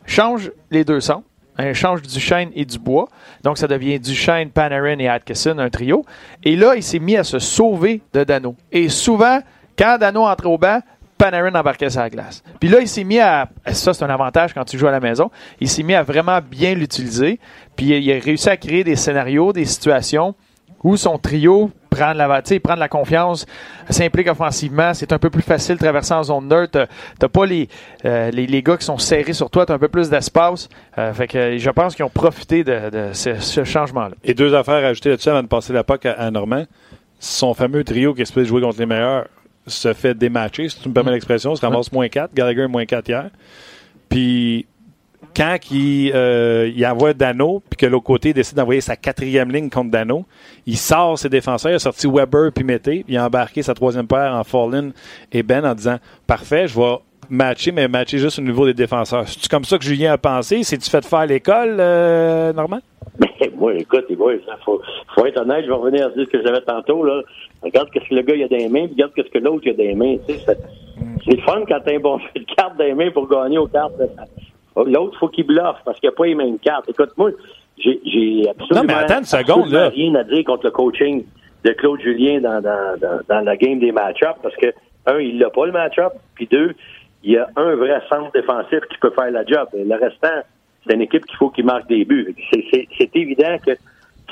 change les deux sons. Un change du chêne et du bois. Donc, ça devient du chêne, Panarin et Atkinson, un trio. Et là, il s'est mis à se sauver de Dano. Et souvent, quand Dano entrait au banc, Panarin embarquait la glace. Puis là, il s'est mis à. Ça, c'est un avantage quand tu joues à la maison. Il s'est mis à vraiment bien l'utiliser. Puis il a réussi à créer des scénarios, des situations où son trio prend de la, prend de la confiance, s'implique offensivement. C'est un peu plus facile de traverser en zone neutre. T'as- pas les, euh, les, les gars qui sont serrés sur toi. T'as un peu plus d'espace. Euh, fait que je pense qu'ils ont profité de, de ce, ce changement-là.
Et deux affaires à ajouter là-dessus avant de passer la POC à, à Normand. Son fameux trio qui espère jouer contre les meilleurs se fait dématcher, si tu me permets
Mm.
l'expression, se ramasse moins 4. Gallagher moins 4 hier. Puis quand il, euh, il envoie Dano, puis que l'autre côté décide d'envoyer sa quatrième ligne contre Dano, il sort ses défenseurs, il a sorti Weber puis Mété, il a embarqué sa troisième paire en Fallin et Ben en disant Parfait, je vais matcher, mais matcher juste au niveau des défenseurs. C'est comme ça que Julien a pensé? C'est-tu fait faire l'école, euh, Normand?
Mais moi, écoute, il faut, faut être honnête, je vais revenir à dire ce que j'avais tantôt. Là. Regarde ce que le gars il a les mains, puis regarde ce que l'autre a les mains. C'est, le fun quand t'as un bon jeu de cartes les mains pour gagner aux cartes. L'autre, faut qu'il bluffe parce qu'il n'a pas les mêmes cartes. Écoute, moi, j'ai, absolument,
Non, mais attends une seconde,
absolument
là.
rien à dire contre le coaching de Claude Julien dans, dans, dans, dans la game des match-ups parce que, un, il n'a pas le match-up, puis deux, il y a un vrai centre défensif qui peut faire la job. Et le restant, c'est une équipe qu'il faut qu'il marque des buts. C'est, évident que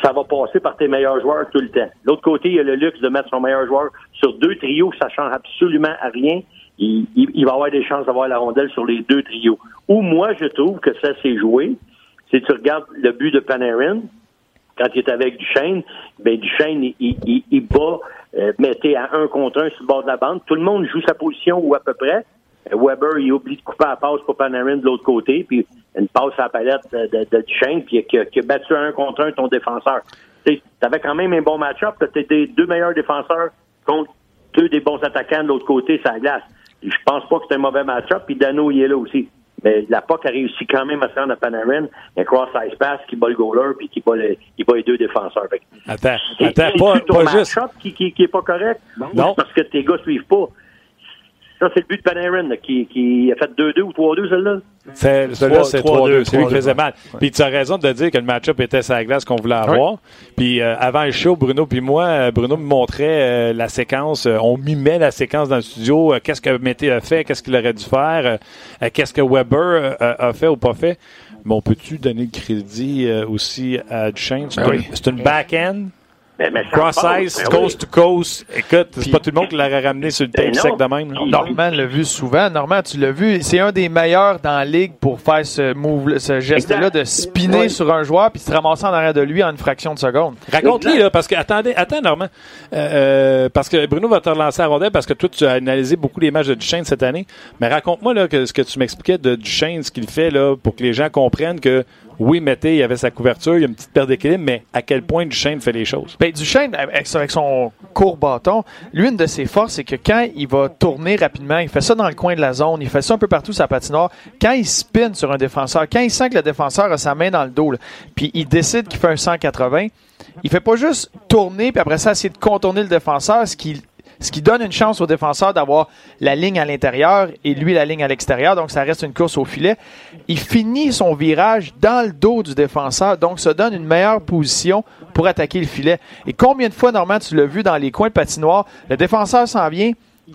ça va passer par tes meilleurs joueurs tout le temps. L'autre côté, il y a le luxe de mettre son meilleur joueur sur deux trios, ça change absolument à rien. Il, il, il va avoir des chances d'avoir la rondelle sur les deux trios. Ou moi, je trouve que ça s'est joué. Si tu regardes le but de Panarin, quand il est avec Duchesne, ben Duchesne, il, il, il bat euh, mettez à un contre un sur le bord de la bande. Tout le monde joue sa position ou à peu près. Euh, Weber, il oublie de couper la passe pour Panarin de l'autre côté, puis une passe à la palette de, de, Duchesne, puis qui a, qui a battu un contre un ton défenseur. Tu avais quand même un bon match-up. Tu étais deux meilleurs défenseurs contre deux des bons attaquants de l'autre côté, ça glace. Je pense pas que c'est un mauvais match-up, puis Dano, il est là aussi. Mais la POC a réussi quand même à se rendre à Panarin, un cross-size pass qui bat le goaler puis qui bat, le, qui bat les deux défenseurs. Fait
Attends,
et-
attends, pas,
c'est ton
pas juste.
match-up qui, qui, qui est pas correct.
Non.
Parce que tes gars suivent pas. Ça, c'est le but de Panarin, là, qui, qui a fait 2-2 ou 3-2, celle-là.
C'est, celui-là, c'est
3-2,
3-2. C'est lui qui
3-2.
faisait mal. Puis tu as raison de dire que le match-up était la glace qu'on voulait avoir. Puis euh, avant le show, Bruno puis moi, euh, Bruno me montrait euh, la séquence. euh, on mimait la séquence dans le studio. euh, qu'est-ce que Mété a fait? Qu'est-ce qu'il aurait dû faire? qu'est-ce que Weber euh, a fait ou pas fait? Mais on peut-tu donner le crédit euh, aussi à Duchesne? C'est,
Ben
un-
oui.
c'est une back-end.
Mais, mais ça
Cross-size,
ben oui.
coast to coast. Écoute, c'est pas tout le monde qui l'aurait ramené sur le tape
Ben
sec de même. là.
Puis-
Norman l'a vu souvent. Norman, tu l'as vu. C'est un des meilleurs dans la ligue pour faire ce move, ce geste-là de spinner sur un joueur puis se ramasser en arrière de lui en une fraction de seconde.
Raconte-lui, là, parce que, attendez, attends, Normand. Euh, euh, parce que Bruno va te relancer à rondelle parce que toi, tu as analysé beaucoup les matchs de Duchesne cette année. Mais raconte-moi, là, que, ce que tu m'expliquais de Duchesne, ce qu'il fait, là, pour que les gens comprennent que, oui, Mété, il avait sa couverture, il y a une petite perte d'équilibre, mais à quel point Duchesne fait les choses?
Ben, Duchesne, avec son court bâton, lui, une de ses forces, c'est que quand il va tourner rapidement, il fait ça dans le coin de la zone, il fait ça un peu partout la patinoire. Quand il spin sur un défenseur, quand il sent que le défenseur a sa main dans le dos, puis il décide qu'il fait un 180, il fait pas juste tourner, puis après ça, essayer de contourner le défenseur, ce qui, ce qui donne une chance au défenseur d'avoir la ligne à l'intérieur et lui la ligne à l'extérieur, donc ça reste une course au filet. Il finit son virage dans le dos du défenseur, donc ça donne une meilleure position pour attaquer le filet. Et combien de fois, Normand, tu l'as vu dans les coins de patinoire, le défenseur s'en vient,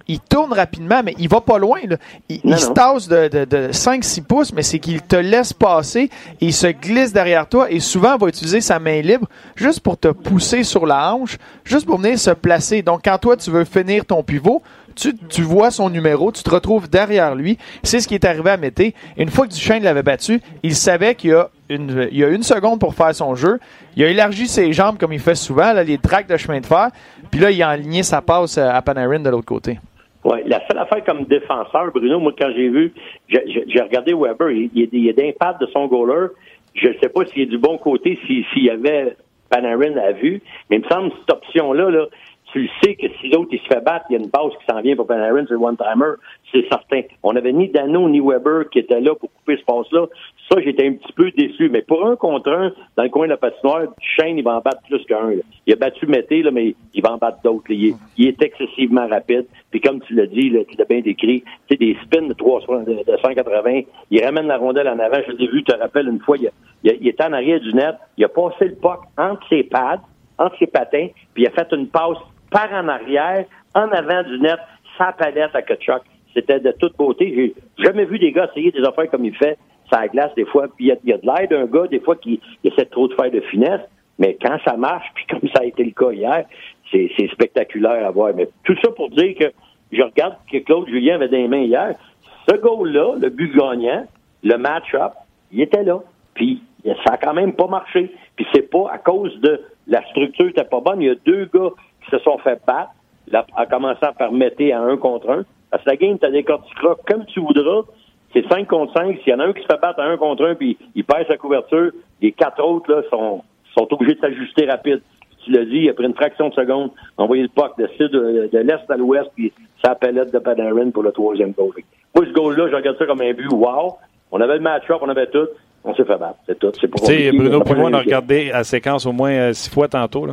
il tourne rapidement, mais il va pas loin. Là. Il,
Non,
il se tasse de, de, de 5-6 pouces, mais c'est qu'il te laisse passer et il se glisse derrière toi et souvent va utiliser sa main libre juste pour te pousser sur la hanche, juste pour venir se placer. Donc, quand toi, tu veux finir ton pivot, tu, vois son numéro, tu te retrouves derrière lui. C'est ce qui est arrivé à Mété. Une fois que Duchesne l'avait battu, il savait qu'il y a une, il a une seconde pour faire son jeu. Il a élargi ses jambes comme il fait souvent, là, les tracts de chemin de fer. Puis là, il a aligné sa passe à Panarin de l'autre côté.
Ouais, la seule affaire comme défenseur, Bruno, moi, quand j'ai vu, j'ai- regardé Weber, il, il, il a d'impact de son goaler. Je ne sais pas s'il est du bon côté, s'il s'il y avait Panarin à vue, mais il me semble que cette option-là, là, tu sais que si l'autre il se fait battre, il y a une passe qui s'en vient pour Panarin, c'est le one-timer, c'est certain. On n'avait ni Dano ni Weber qui étaient là pour couper ce passe-là. Ça, j'étais un petit peu déçu. Mais pour un contre un, dans le coin de la patinoire, Shane, il va en battre plus qu'un. Il a battu Mété, mais il va en battre d'autres. Il, est- est excessivement rapide. Puis comme tu l'as dit, tu l'as bien décrit, tu sais, des spins de, 300, de, de 180, il ramène la rondelle en avant. Je l'ai vu, tu te rappelles, une fois, il, il, il était en arrière du net, il a passé le puck entre ses pads, entre ses patins, puis il a fait une passe par en arrière, en avant du net, sa palette à Kachuk. C'était de toute beauté. J'ai jamais vu des gars essayer des affaires comme il fait, ça la glace des fois. Puis il y a, de l'air d'un gars, des fois, qui essaie trop de faire de finesse. Mais quand ça marche, puis comme ça a été le cas hier, c'est c'est spectaculaire à voir. Mais tout ça pour dire que je regarde que Claude Julien avait des mains hier. Ce goal-là, le but gagnant, le match-up, il était là. Puis ça a quand même pas marché. Puis c'est pas à cause de la structure n'était pas bonne. Il y a deux gars se sont fait battre. en commençant par mettre à un contre un. Parce que la game, tu décortiqueras comme tu voudras. C'est 5 contre 5. S'il y en a un qui se fait battre à un contre un puis il perd sa couverture, les quatre autres là, sont, sont obligés de s'ajuster rapide. Tu l'as dit, après une fraction de seconde, envoyer le puck de, de, de l'est à l'ouest, puis ça palette de Panarin pour le troisième goal. Moi, ce goal-là, je regarde ça comme un but. Wow! On avait le match-up, on avait tout. On s'est fait battre. C'est tout. C'est
pour sais, Bruno, puis moi, on a regardé la séquence au moins euh, six fois tantôt.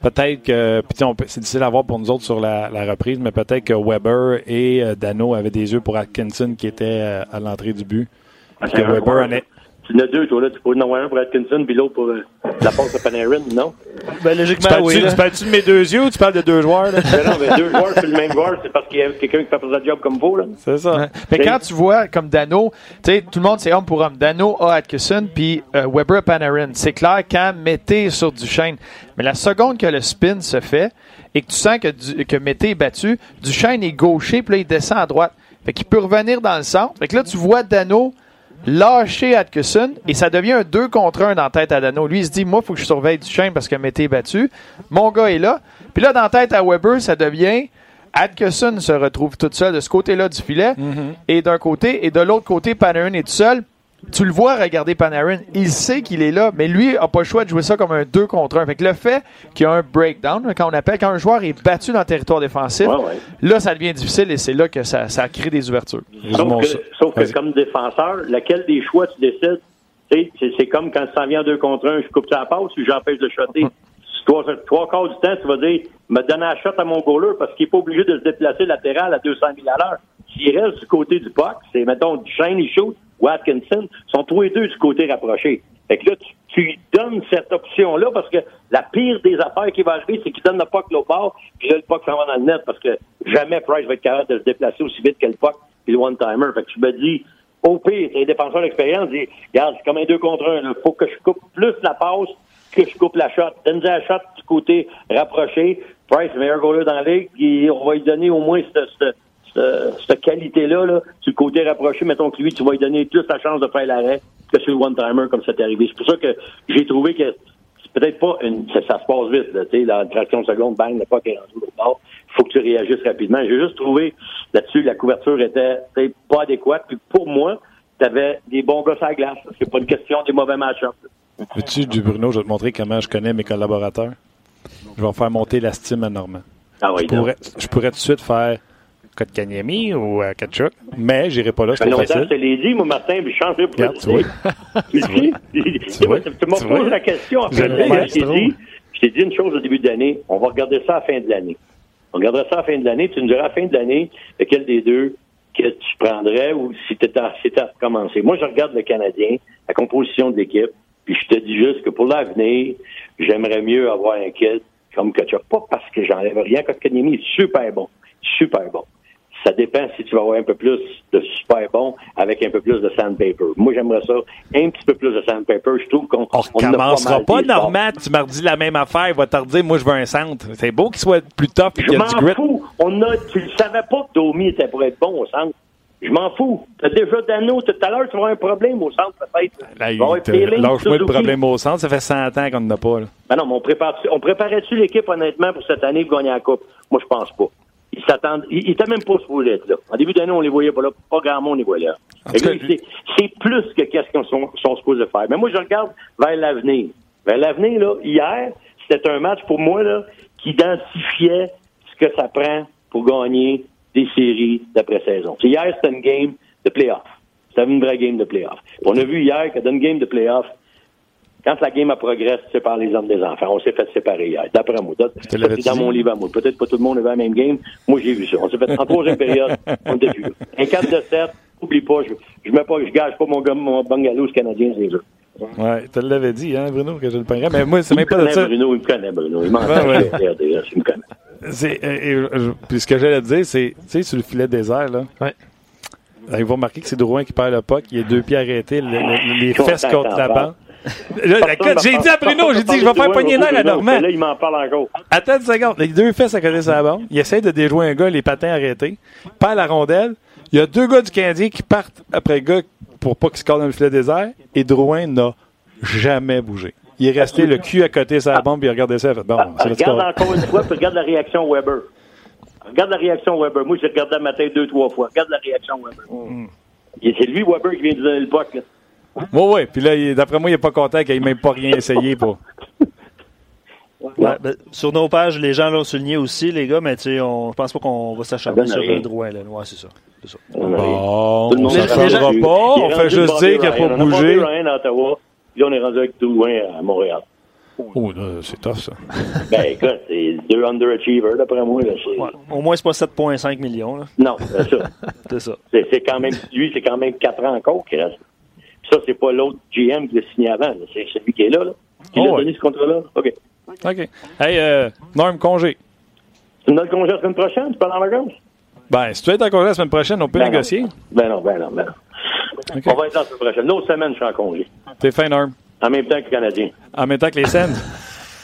Peut-être que, puis c'est difficile à voir pour nous autres sur la, reprise, mais peut-être que Weber et euh, Dano avaient des yeux pour Atkinson qui était euh, à l'entrée du but.
Ah, que Weber en est, tu en as deux, toi, là. Tu peux en avoir un pour Atkinson, puis l'autre pour euh, la passe de Panarin, non?
Ben, logiquement, tu oui.
Tu parles-tu de mes deux yeux ou tu parles de deux joueurs, là?
Ben non, mais deux joueurs, c'est le même joueur, c'est parce qu'il y a quelqu'un qui fait pas sa job comme vous, là.
C'est ça.
Mais quand tu vois, comme Dano, tu sais, tout le monde, c'est homme pour homme. Dano a Atkinson, puis euh, Weber Panarin. C'est clair quand Mété sur Duchesne. Mais la seconde que le spin se fait, et que tu sens que, du, que Mété est battu, Duchesne est gaucher, puis là, il descend à droite. Fait qu'il peut revenir dans le centre. Fait que là, tu vois Dano lâcher Atkinson et ça devient un 2 contre 1 dans la tête à Dano. Lui, il se dit, moi, il faut que je surveille du chaîne parce que Mété est battu. Mon gars est là. Puis là, dans la tête à Weber, ça devient Atkinson se retrouve tout seul de ce côté-là du filet mm-hmm. et d'un côté. Et de l'autre côté, Panarin est tout seul tu le vois regarder Panarin, il sait qu'il est là, mais lui a pas le choix de jouer ça comme un 2 contre 1. Fait que le fait qu'il y a un breakdown, quand on appelle, quand un joueur est battu dans le territoire défensif, là, ça devient difficile et c'est là que ça, ça, crée des ouvertures.
Sauf que, comme défenseur, lequel des choix tu décides, c'est comme quand tu s'en viens en 2 contre 1, je coupe ta passe ou j'empêche de shotter. Hum. Trois, trois quarts du temps, tu vas dire, me donner un shot à mon goaler parce qu'il n'est pas obligé de se déplacer latéral à 200 000 à l'heure. S'il reste du côté du puck, c'est, mettons, du chaîne, il shoot, Watkinson, sont tous les deux du côté rapproché. Fait que là, tu, tu donnes cette option-là parce que la pire des affaires qui va arriver, c'est qu'il donne le puck l'autre bord, puis là, le puck s'en va dans le net parce que jamais Price va être capable de se déplacer aussi vite que le puck puis le one-timer. Fait que tu me dis, au pire, les défenseurs d'expérience disent, regarde, c'est comme un deux contre un, il faut que je coupe plus la passe que je coupe la shot. Donne la shot du côté rapproché. Price, meilleur goaler dans la ligue, puis on va lui donner au moins cette euh, cette qualité-là, là, sur le côté rapproché, mettons que lui, tu vas lui donner plus la chance de faire l'arrêt que sur le one-timer comme c'est arrivé. C'est pour ça que j'ai trouvé que c'est peut-être pas une. Ça, se passe vite, tu sais, la traction de seconde, bang, le pas est rendu l'autre bord. Il faut que tu réagisses rapidement. J'ai juste trouvé là-dessus la couverture était pas adéquate. Puis pour moi, tu avais des bons gars à la glace. C'est pas une question des mauvais match-ups.
Veux-tu, du Bruno, je vais te montrer comment je connais mes collaborateurs? Je vais faire monter la stime à Normand.
Ah oui,
je, pourrais, je pourrais tout de suite faire Kanyemi ou à Kachuk, mais j'irai pas là, c'est trop facile.
Je te l'ai dit, moi, Martin, puis je change pour Regarde, tu vois. Tu m'as posé la question fait. Je t'ai dit, une chose au début de l'année, on va regarder ça à la fin de l'année. On regardera ça à la fin de l'année, tu nous diras à la fin de l'année lequel des deux que tu prendrais ou si tu à, si à commencer. Moi, je regarde le Canadien, la composition de l'équipe, puis je te dis juste que pour l'avenir, j'aimerais mieux avoir un kid comme Kachuk. Pas parce que j'enlève rien, Kanyemi est super bon. Super bon. Ça dépend si tu vas avoir un peu plus de super bon avec un peu plus de sandpaper. Moi, j'aimerais ça un petit peu plus de sandpaper. Je trouve qu'on
on, on commencera pas, pas Tu m'as dit la même affaire. Il va te redire, moi, je veux un centre. C'est beau qu'il soit plus a du grit.
Fous. On a, tu ne savais pas que Domi était pour être bon au centre. Je m'en fous. T'as déjà Dano tout à l'heure, tu vas un problème au centre, peut-être.
Lâche-moi le problème au centre, ça fait 100 ans qu'on n'en a pas. Là.
Ben non, mais on, prépare, on préparait-tu l'équipe, honnêtement, pour cette année pour gagner la Coupe? Moi, je pense pas ils s'attendent, ils, étaient même pas supposés être là. En début d'année, on les voyait pas là, pas grand monde les voyait là. C'est plus que qu'est-ce qu'ils sont, sont supposés faire. Mais moi, je regarde vers l'avenir. Vers l'avenir, là, hier, c'était un match pour moi, là, qui identifiait ce que ça prend pour gagner des séries d'après-saison. Hier, c'était une game de playoff. C'était une vraie game de playoff. On a vu hier que dans une game de playoff, quand la game a progressé, c'est par les hommes des enfants. On s'est fait séparer hier, d'après moi. C'est dans mon livre à moi. Peut-être pas tout le monde avait la même game. Moi, j'ai vu ça. On s'est fait en troisième période. On était plus Un 4 de 7, oublie pas, je, je mets pas, je gage pas mon, mon bungalow canadien, c'est ça.
Ouais, tu l'avais dit, hein, Bruno, que je le prendrais. Mais moi, c'est même pas de ça.
Bruno, il me connaît, Bruno. Il m'en ouais, il me connaît.
C'est, euh, puis ce que j'allais te dire, c'est, tu sais, sur le filet désert, là.
Ouais.
Vous remarquez que c'est Drouin qui perd le puck, il a deux pieds arrêtés, les fesses contre la bande j'ai dit à Bruno, j'ai dit, je vais faire pogner l'air à Normand.
Là, il m'en parle encore.
Attends une seconde. Les deux fesses à côté de sa bande. Il essaie de déjouer un gars, les patins arrêtés. Perd la rondelle. Il y a deux gars du Canadien qui partent après le gars pour pas qu'il se casse dans le filet désert. Et Drouin n'a jamais bougé. Il est resté le cul à côté de sa bombe, puis il a regardé ça. Fait, bon,
regarde encore une fois, puis regarde la réaction Weber. Regarde la réaction Weber. Moi, j'ai regardé le matin deux, trois fois. Regarde la réaction Weber.
Mm.
Et C'est lui, Weber, qui vient de donner le puck.
Oui, oui. Puis là, d'après moi, il est pas content qu'il ait même pas rien essayé pour.
Ouais, ben, sur nos pages, les gens l'ont souligné aussi, les gars, mais tu sais, on, je pense pas qu'on va s'acharner sur le droit. Là. Ouais, c'est ça. c'est ça.
Bon,
Tout le monde
on
Les
pas. On fait juste dire qu'il n'a
Ryan.
pas
On a
bougé.
Ryan à Ottawa, puis on est rendu avec tout loin à Montréal.
Oh, là, c'est tough, ça.
Ben, écoute, c'est deux underachievers, d'après moi. Là, c'est-
Ouais. Au moins, c'est pas 7,5 millions. Là.
Non, c'est ça.
C'est ça.
C'est quand même, lui, c'est quand même quatre ans encore qu'il reste. Ça, c'est pas l'autre GM qui l'a signé avant. là. C'est celui qui est là. là. Qui
Oh,
l'a
ouais.
donné ce contrat-là. OK.
OK. Hey, euh, Norm, congé.
Tu me donnes le congé la semaine prochaine? Tu parles en vacances?
Ben, si tu es en congé la semaine prochaine, on peut
Ben non.
négocier.
Ben non, ben non, ben non. On va être là la semaine prochaine. L'autre semaine, je suis en congé.
T'es fin, Norm.
En même temps que le Canadien.
En même temps que les scènes.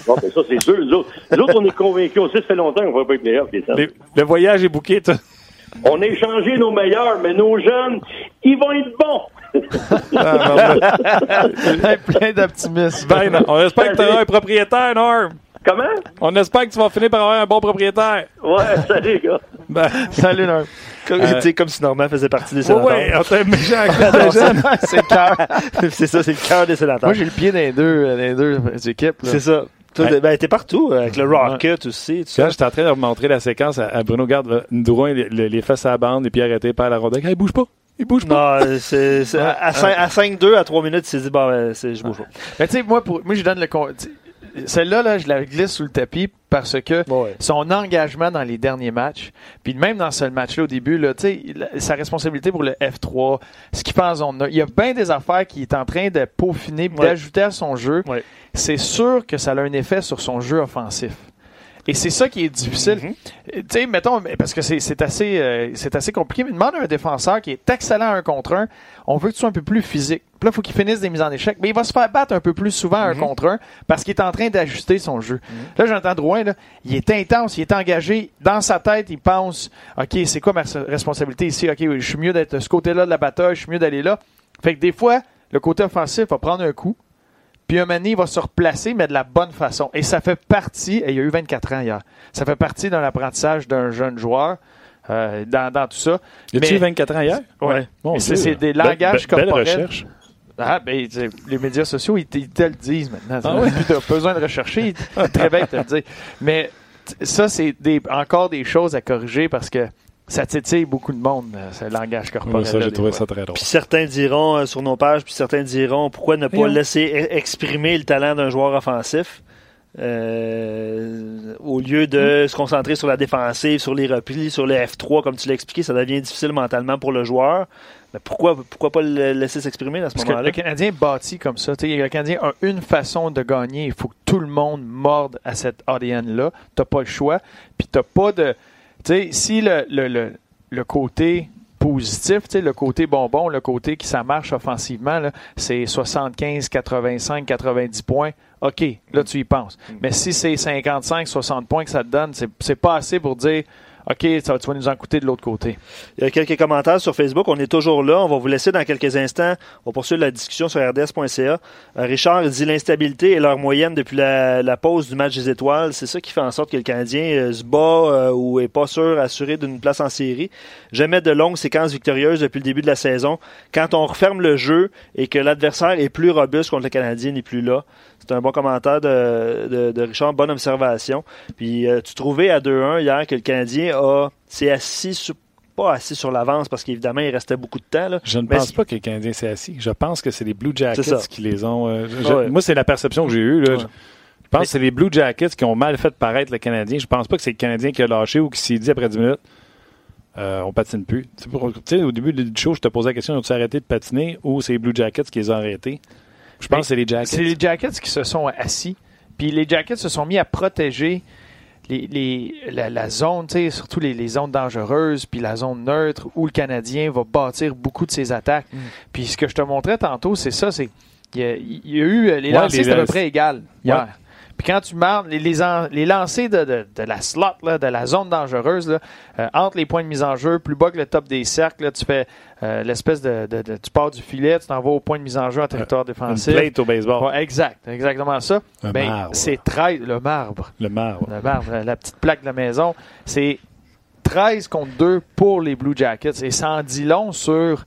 Bon, ben ça, c'est sûr. Les autres, les autres, on est convaincus aussi. Ça fait longtemps qu'on ne va pas être meilleurs que les Sens.
Les- le voyage est bouqué, toi.
On a échangé nos meilleurs, mais nos jeunes, ils vont être bons.
Ah, non, ben,
Plein d'optimisme.
ben, non. on espère que tu auras un propriétaire, Norm.
Comment?
On espère que tu vas finir par avoir un bon propriétaire.
Ouais, salut, gars.
Ben,
Salut, Norm.
Comme,
Euh,
tu sais, comme si Normand faisait partie des sénateurs.
ouais, on t'a un méchant.
C'est le cœur.
c'est ça, c'est le cœur des sénateurs.
Moi, j'ai le pied dans les deux, dans les deux équipes.
C'est ça. Toi,
Ouais.
ben, t'es partout, euh, avec le Rocket aussi. Tout.
Quand j'étais en train de montrer la séquence à, à Bruno Garde, là, Ndrouin, les, les, les fesses à la bande, les pieds arrêtés par la rondelle. Hey, bouge pas. Il bouge pas.
Non, c'est, c'est- à, à cinq- à 5-2, à 3 minutes, il s'est dit, bon, ben, c'est, je bouge pas.
Mais tu sais, moi, pour, moi, je donne le. Celle-là, là, je la glisse sous le tapis parce que
Ouais.
son engagement dans les derniers matchs, puis même dans ce match-là au début, là, tu sais, la- sa responsabilité pour le F3, ce qu'il fait en zone 9, il y a bien des affaires qu'il est en train de peaufiner,
Ouais.
d'ajouter à son jeu.
Ouais.
C'est sûr que ça a un effet sur son jeu offensif. Et c'est ça qui est difficile.
Mhm.
Euh, Tu sais, mettons, parce que c'est c'est assez, euh, c'est assez compliqué, mais demande à un défenseur qui est excellent à un contre un, on veut que tu sois un peu plus physique. Puis là, il faut qu'il finisse des mises en échec, mais il va se faire battre un peu plus souvent à un
Mhm.
contre un parce qu'il est en train d'ajuster son jeu. Là, j'entends Drouin, là, il est intense, il est engagé. Dans sa tête, il pense, OK, c'est quoi ma res- responsabilité ici? OK, je suis mieux d'être de ce côté-là de la bataille, je suis mieux d'aller là. Fait que des fois, le côté offensif va prendre un coup, puis un moment donné, il va se replacer, mais de la bonne façon. Et ça fait partie, et il a eu 24 ans hier, ça fait partie d'un apprentissage d'un jeune joueur euh, dans, dans tout ça.
Y a-tu
Mais-
24 ans hier?
Ouais.
Mon
Mais c'est des
Belle-
langages
belle- belle
corporels.
recherche.
Ah, ben, les médias sociaux, ils, te- ils te le disent maintenant.
Ah ouais?
Tu n'as besoin de rechercher, ils te- bien te le dire. Mais ça, c'est des, encore des choses à corriger parce que ça titille beaucoup de monde, euh, ce langage corporel.
Ça, j'ai trouvé ça très drôle.
Puis certains diront euh, sur nos pages, puis certains diront pourquoi ne pas laisser e- exprimer le talent d'un joueur offensif euh, au lieu de se concentrer sur la défensive, sur les replis, sur le F3, comme tu l'as expliqué, ça devient difficile mentalement pour le joueur. Mais pourquoi, pourquoi pas le laisser s'exprimer à ce
Parce que
moment-là?
le Canadien est bâti comme ça. Tu sais, le Canadien a une façon de gagner. Il faut que tout le monde morde à cette ADN-là. Tu pas le choix. Puis tu pas de. Tu sais, si le, le, le, le côté positif, tu sais, le côté bonbon, le côté qui ça marche offensivement, c'est 75, 85, 90 points. OK, là, tu y penses. Mais si c'est 55, 60 points que ça te donne, c'est c'est pas assez pour dire OK, ça, tu nous en coûter de l'autre côté?
Il y a quelques commentaires sur Facebook. On est toujours là. On va vous laisser dans quelques instants. On va poursuivre la discussion sur rds.ca. Euh, Richard dit l'instabilité est leur moyenne depuis la, la pause du match des étoiles. C'est ça qui fait en sorte que le Canadien euh, se bat euh, ou est pas sûr assuré d'une place en série. Jamais de longues séquences victorieuses depuis le début de la saison. Quand on referme le jeu et que l'adversaire est plus robuste contre le Canadien n'est plus là. C'est un bon commentaire de, de, de Richard, bonne observation. Puis euh, tu trouvais à 2-1 hier que le Canadien a s'est assis sur, pas assis sur l'avance parce qu'évidemment il restait beaucoup de temps. Là.
Je ne
Mais
pense pas que le Canadien s'est assis. Je pense que c'est les Blue. Jackets qui les ont. euh, je-
Ouais.
Moi, c'est la perception que j'ai eue. là.
Ouais.
Je, pense que c'est les Blue Jackets qui ont mal fait paraître le Canadien. Je pense pas que c'est le Canadien qui a lâché ou qui s'est dit après 10 minutes euh, on patine plus. Pour- au début du show, je te posais la question ont-ils arrêté de patiner ou c'est les Blue Jackets qui les ont arrêtés? Je pense que c'est les Jackets.
C'est les Jackets qui se sont assis. Puis les Jackets se sont mis à protéger les, les- la, la zone, surtout les, les zones dangereuses, puis la zone neutre où le Canadien va bâtir beaucoup de ses attaques. Puis ce que je te montrais tantôt, c'est ça, c'est il y, a, il y a eu euh, les
Ouais,
lancers, c'était à peu près égal hier. Puis quand tu marques les, les, en- les lancers de, de- de la slot, là, de la zone dangereuse, là, euh, entre les points de mise en jeu, plus bas que le top des cercles, là, tu fais euh, l'espèce de, Tu pars du filet, tu t'en vas au point de mise en jeu en territoire
Une
défensif.
plate au baseball.
Ouais, exact, exactement ça. Ben, c'est très le marbre,
Le marbre.
le marbre, la petite plaque de la maison. C'est 13 contre 2 pour les Blue Jackets. Et ça en dit long sur.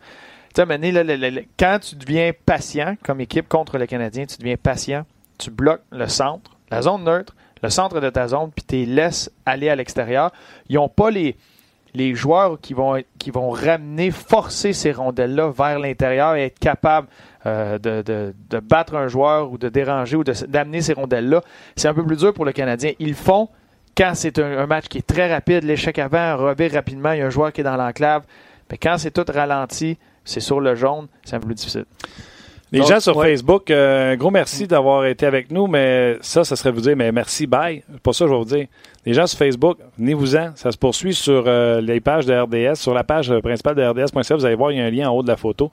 Tu sais, quand tu deviens patient comme équipe contre le Canadien, tu deviens patient, tu bloques le centre, la zone neutre, le centre de ta zone, puis tu laisses aller à l'extérieur. Ils n'ont pas les, joueurs qui vont, ramener, forcer ces rondelles-là vers l'intérieur et être capables euh, de, battre un joueur ou de déranger ou d'amener ces rondelles-là. C'est un peu plus dur pour le Canadien. Ils le font quand c'est un, match qui est très rapide, l'échec avant, un rapidement, il y a un joueur qui est dans l'enclave. Mais quand c'est tout ralenti, c'est sur le jaune, c'est un peu plus difficile.
Les
Donc,
gens sur
ouais.
Facebook, euh, un gros merci d'avoir été avec nous, mais ça, ça serait vous dire, mais merci, bye. Pas ça je vais vous dire. Les gens sur Facebook, venez-vous-en. Ça se poursuit sur euh, les pages de RDS. Sur la page euh, principale de RDS.ca, vous allez voir, il y a un lien en haut de la photo.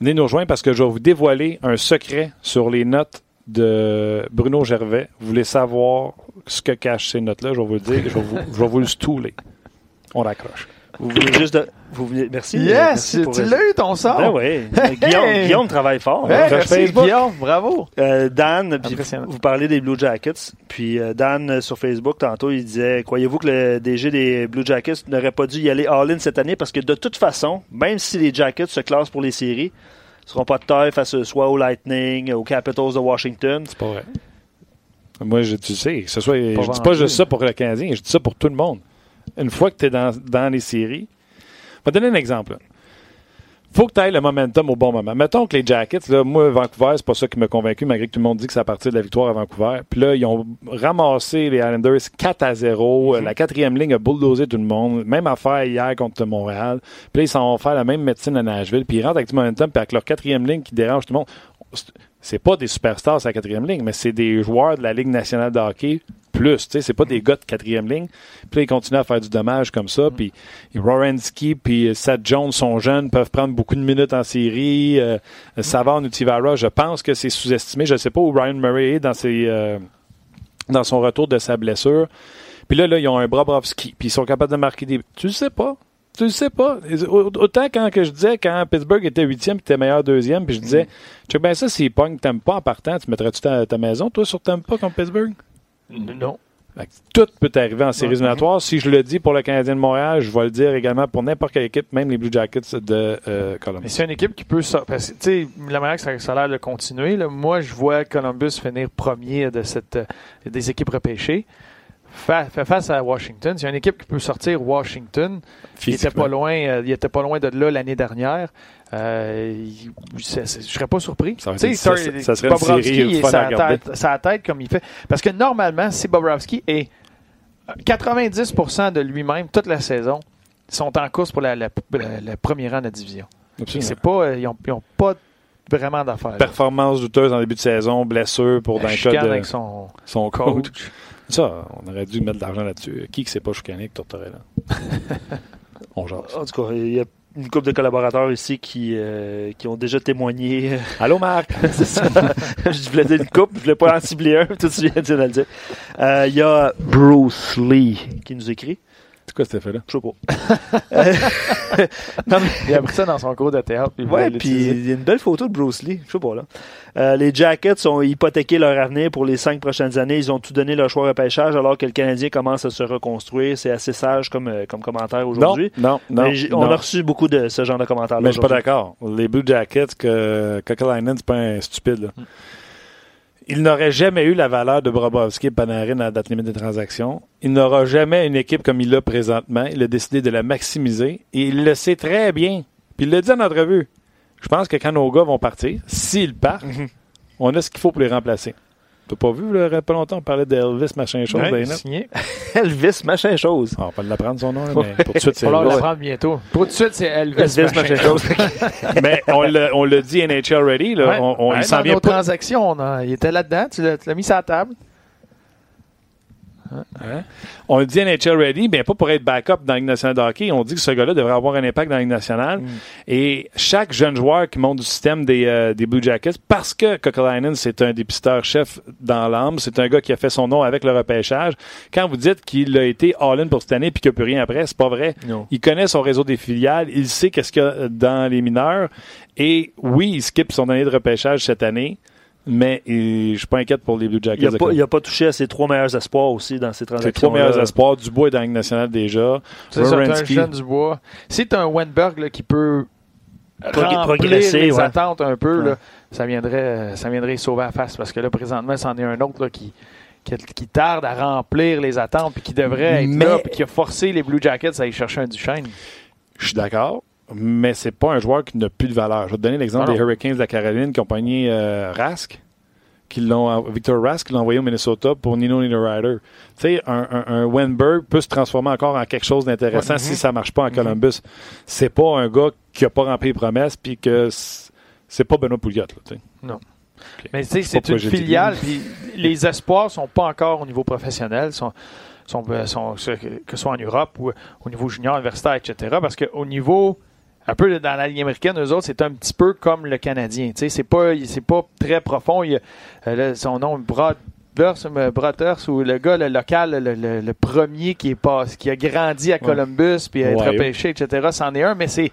Venez nous rejoindre parce que je vais vous dévoiler un secret sur les notes de Bruno Gervais. Vous voulez savoir ce que cachent ces notes-là, je vais vous le dire. Je vais vous, je vais vous le stouler. On raccroche.
Vous voulez juste de... vous voulez... Merci.
Yes!
merci pour-
tu l'as eu ton sort!
Ben oui. Guillaume, Guillaume travaille fort.
Merci. Guillaume, bravo!
Euh, Dan, puis vous parlez des Blue Jackets. Puis euh, Dan, euh, sur Facebook, tantôt, il disait Croyez-vous que le DG des Blue Jackets n'aurait pas dû y aller all-in cette année? Parce que de toute façon, même si les Jackets se classent pour les séries, ils seront pas de taille face euh, soit au Lightning, aux Capitals de Washington.
C'est pas vrai. Moi, je, tu sais, que ce soit, je dis pas juste ça pour le Canadien, je dis ça pour tout le monde. Une fois que tu es dans, dans les séries, je vais te donner un exemple. là. faut que tu ailles le momentum au bon moment. Mettons que les Jackets, là, moi, Vancouver, c'est pas ça qui m'a convaincu, malgré que tout le monde dit que c'est à partir de la victoire à Vancouver. Puis là, ils ont ramassé les Islanders 4 à 0. La quatrième ligne a bulldozé tout le monde. Même affaire hier contre Montréal. Puis là, ils s'en vont faire la même médecine à Nashville. Puis ils rentrent avec du momentum, puis avec leur quatrième ligne qui dérange tout le monde. C'est- pas des superstars à la quatrième ligne, mais c'est des joueurs de la Ligue nationale de hockey plus. Tu sais, c'est pas des gars de quatrième ligne. Puis là, ils continuent à faire du dommage comme ça. Puis Rorensky puis Seth Jones sont jeunes, peuvent prendre beaucoup de minutes en série. Euh, Savard, Nutivara, je pense que c'est sous-estimé. Je sais pas où Ryan Murray est dans ses euh, dans son retour de sa blessure. Puis là, là, ils ont un Bobrovski, puis ils sont capables de marquer des... Tu le sais pas. Tu le sais pas. Au- Autant quand que je disais, quand Pittsburgh était huitième, puis était meilleur deuxième, puis je disais, check bien ça, s'ils pognent Tampa en partant, tu mettrais-tu ta, ta maison, toi, sur Tampa contre Pittsburgh?
Non.
Tout peut arriver en séries éliminatoires. Si je le dis pour le Canadien de Montréal, je vais le dire également pour n'importe quelle équipe, même les Blue Jackets de euh,
Mais
Columbus.
c'est une équipe qui peut sortir. Parce que, tu sais, la manière que ça, ça a l'air de continuer, là, moi, je vois Columbus finir premier de cette, euh, des équipes repêchées. Fa- fait face à Washington. C'est une équipe qui peut sortir Washington. Il était pas loin, euh, il était pas loin de là l'année dernière. Euh, je serais pas surpris.
Ça ça-
Tar-
ça serait
Bobrovski sa tête, sa tête comme il fait. Parce que normalement, si Bobrovski est 90% de lui-même toute la saison, sont en course pour la, la- la- le premier rang de la division.
Absolument.
C'est pas, euh, ils n'ont ont pas vraiment d'affaires.
Performance douteuse en début de saison, blessure pour de
avec son
son coach.
coach.
Ça, on aurait dû mettre de l'argent là-dessus. Qui que c'est pas chicané que Tortorella? on jase.
En tout cas, il y a une couple de collaborateurs ici qui, euh, qui ont déjà témoigné.
Allô, Marc?
Je voulais dire une coupe, je voulais pas en cibler un, tout de le dire. Euh, Il y a Bruce Lee qui nous écrit.
C'est quoi cet effet-là?
Je sais pas. Euh, non, mais-
Il a pris ça dans son cours de théâtre. puis il
Ouais, puis il y a une belle photo de Bruce Lee. Je sais pas, là. Euh, les Jackets ont hypothéqué leur avenir pour les cinq prochaines années. Ils ont tout donné leur choix repêchage alors que le Canadien commence à se reconstruire. C'est assez sage comme, euh, comme commentaire
Non,
aujourd'hui.
non, non.
Mais j'ai- on
non.
a reçu beaucoup de ce genre de commentaires-là.
Mais je suis pas d'accord. Les Blue Jackets, que Kokalainen, c'est pas un stupide. là. Il n'aurait jamais eu la valeur de Brobovski et Panarin à la date limite des transactions. Il n'aura jamais une équipe comme il l'a présentement. Il a décidé de la maximiser et il le sait très bien. Puis il l'a dit en entrevue. Je pense que quand nos gars vont partir, s'ils partent,
Mhm.
on a ce qu'il faut pour les remplacer. T'as pas vu, là, il y a pas longtemps, on parlait d'Elvis, machin chose.
Ouais,
signé.
Elvis, machin chose.
Ah, on va pas l'apprendre son nom, là, mais pour tout de suite, c'est
On va l'apprendre bientôt. Pour tout de suite, c'est Elvis.
Elvis,
machin
machin
chose.
mais on l'a on l'a dit NHL ready, là.
Ouais.
On, on-
Ouais,
il s'en vient
nos
pas.
transactions, on a- il était là-dedans. Tu l'as mis sur la table.
Hein? On le dit NHL ready, mais pas pour être backup dans la Ligue nationale de hockey. On dit que ce gars-là devrait avoir un impact dans la Ligue nationale.
Mm.
Et chaque jeune joueur qui monte du système des, euh, des Blue Jackets, parce que Kokalainen, c'est un dépisteur-chef dans l'âme, c'est un gars qui a fait son nom avec le repêchage. Quand vous dites qu'il a été all-in pour cette année puis qu'il n'y a plus rien après, c'est pas vrai.
Non.
Il connaît son réseau des filiales, il sait qu'est-ce qu'il y a dans les mineurs. Et oui, il skip son année de repêchage cette année. Mais je suis pas inquiète pour les Blue Jackets.
Il n'a pas, touché à ses trois meilleurs espoirs aussi dans ces
C'est
transactions.
trois meilleurs espoirs. Dubois est dans la Ligue nationale déjà.
C'est un jeune du bois. Si t'as un Wenberg là, qui peut
progresser,
les
ouais.
attentes un peu,
Ouais.
là, ça viendrait ça viendrait sauver la face. Parce que là, présentement, c'en est un autre là, qui, qui, qui tarde à remplir les attentes puis qui devrait être
Mais-
là puis qui a forcé les Blue Jackets à aller chercher un Duchesne.
Je suis d'accord. Mais c'est pas un joueur qui n'a plus de valeur. Je vais te donner l'exemple
Ah
des
non.
Hurricanes de la Caroline qui ont pogné euh, Rask, qui l'ont, Victor Rask, l'a envoyé au Minnesota pour Nino Niederreiter. Tu sais, un, un, un Wenberg peut se transformer encore en quelque chose d'intéressant
Ouais.
si ça marche pas en Columbus. C'est pas un gars qui a pas rempli les promesses puis que c'est pas Benoît Pouliot. Là, sais.
Mais tu sais, c'est une filiale, puis les espoirs sont pas encore au niveau professionnel, sont, sont, euh, sont- que ce soit en Europe ou au niveau junior, universitaire, etc. Parce qu'au niveau, un peu dans la ligne américaine, eux autres, c'est un petit peu comme le Canadien. Tu sais, c'est pas, c'est pas très profond. Il y a, euh, là, son nom, Brad. euh, Brothers ou le gars le local, le, le- le premier qui est pas, qui a grandi à Columbus puis a été
Ouais.
repêché, etc. C'en est un, mais c'est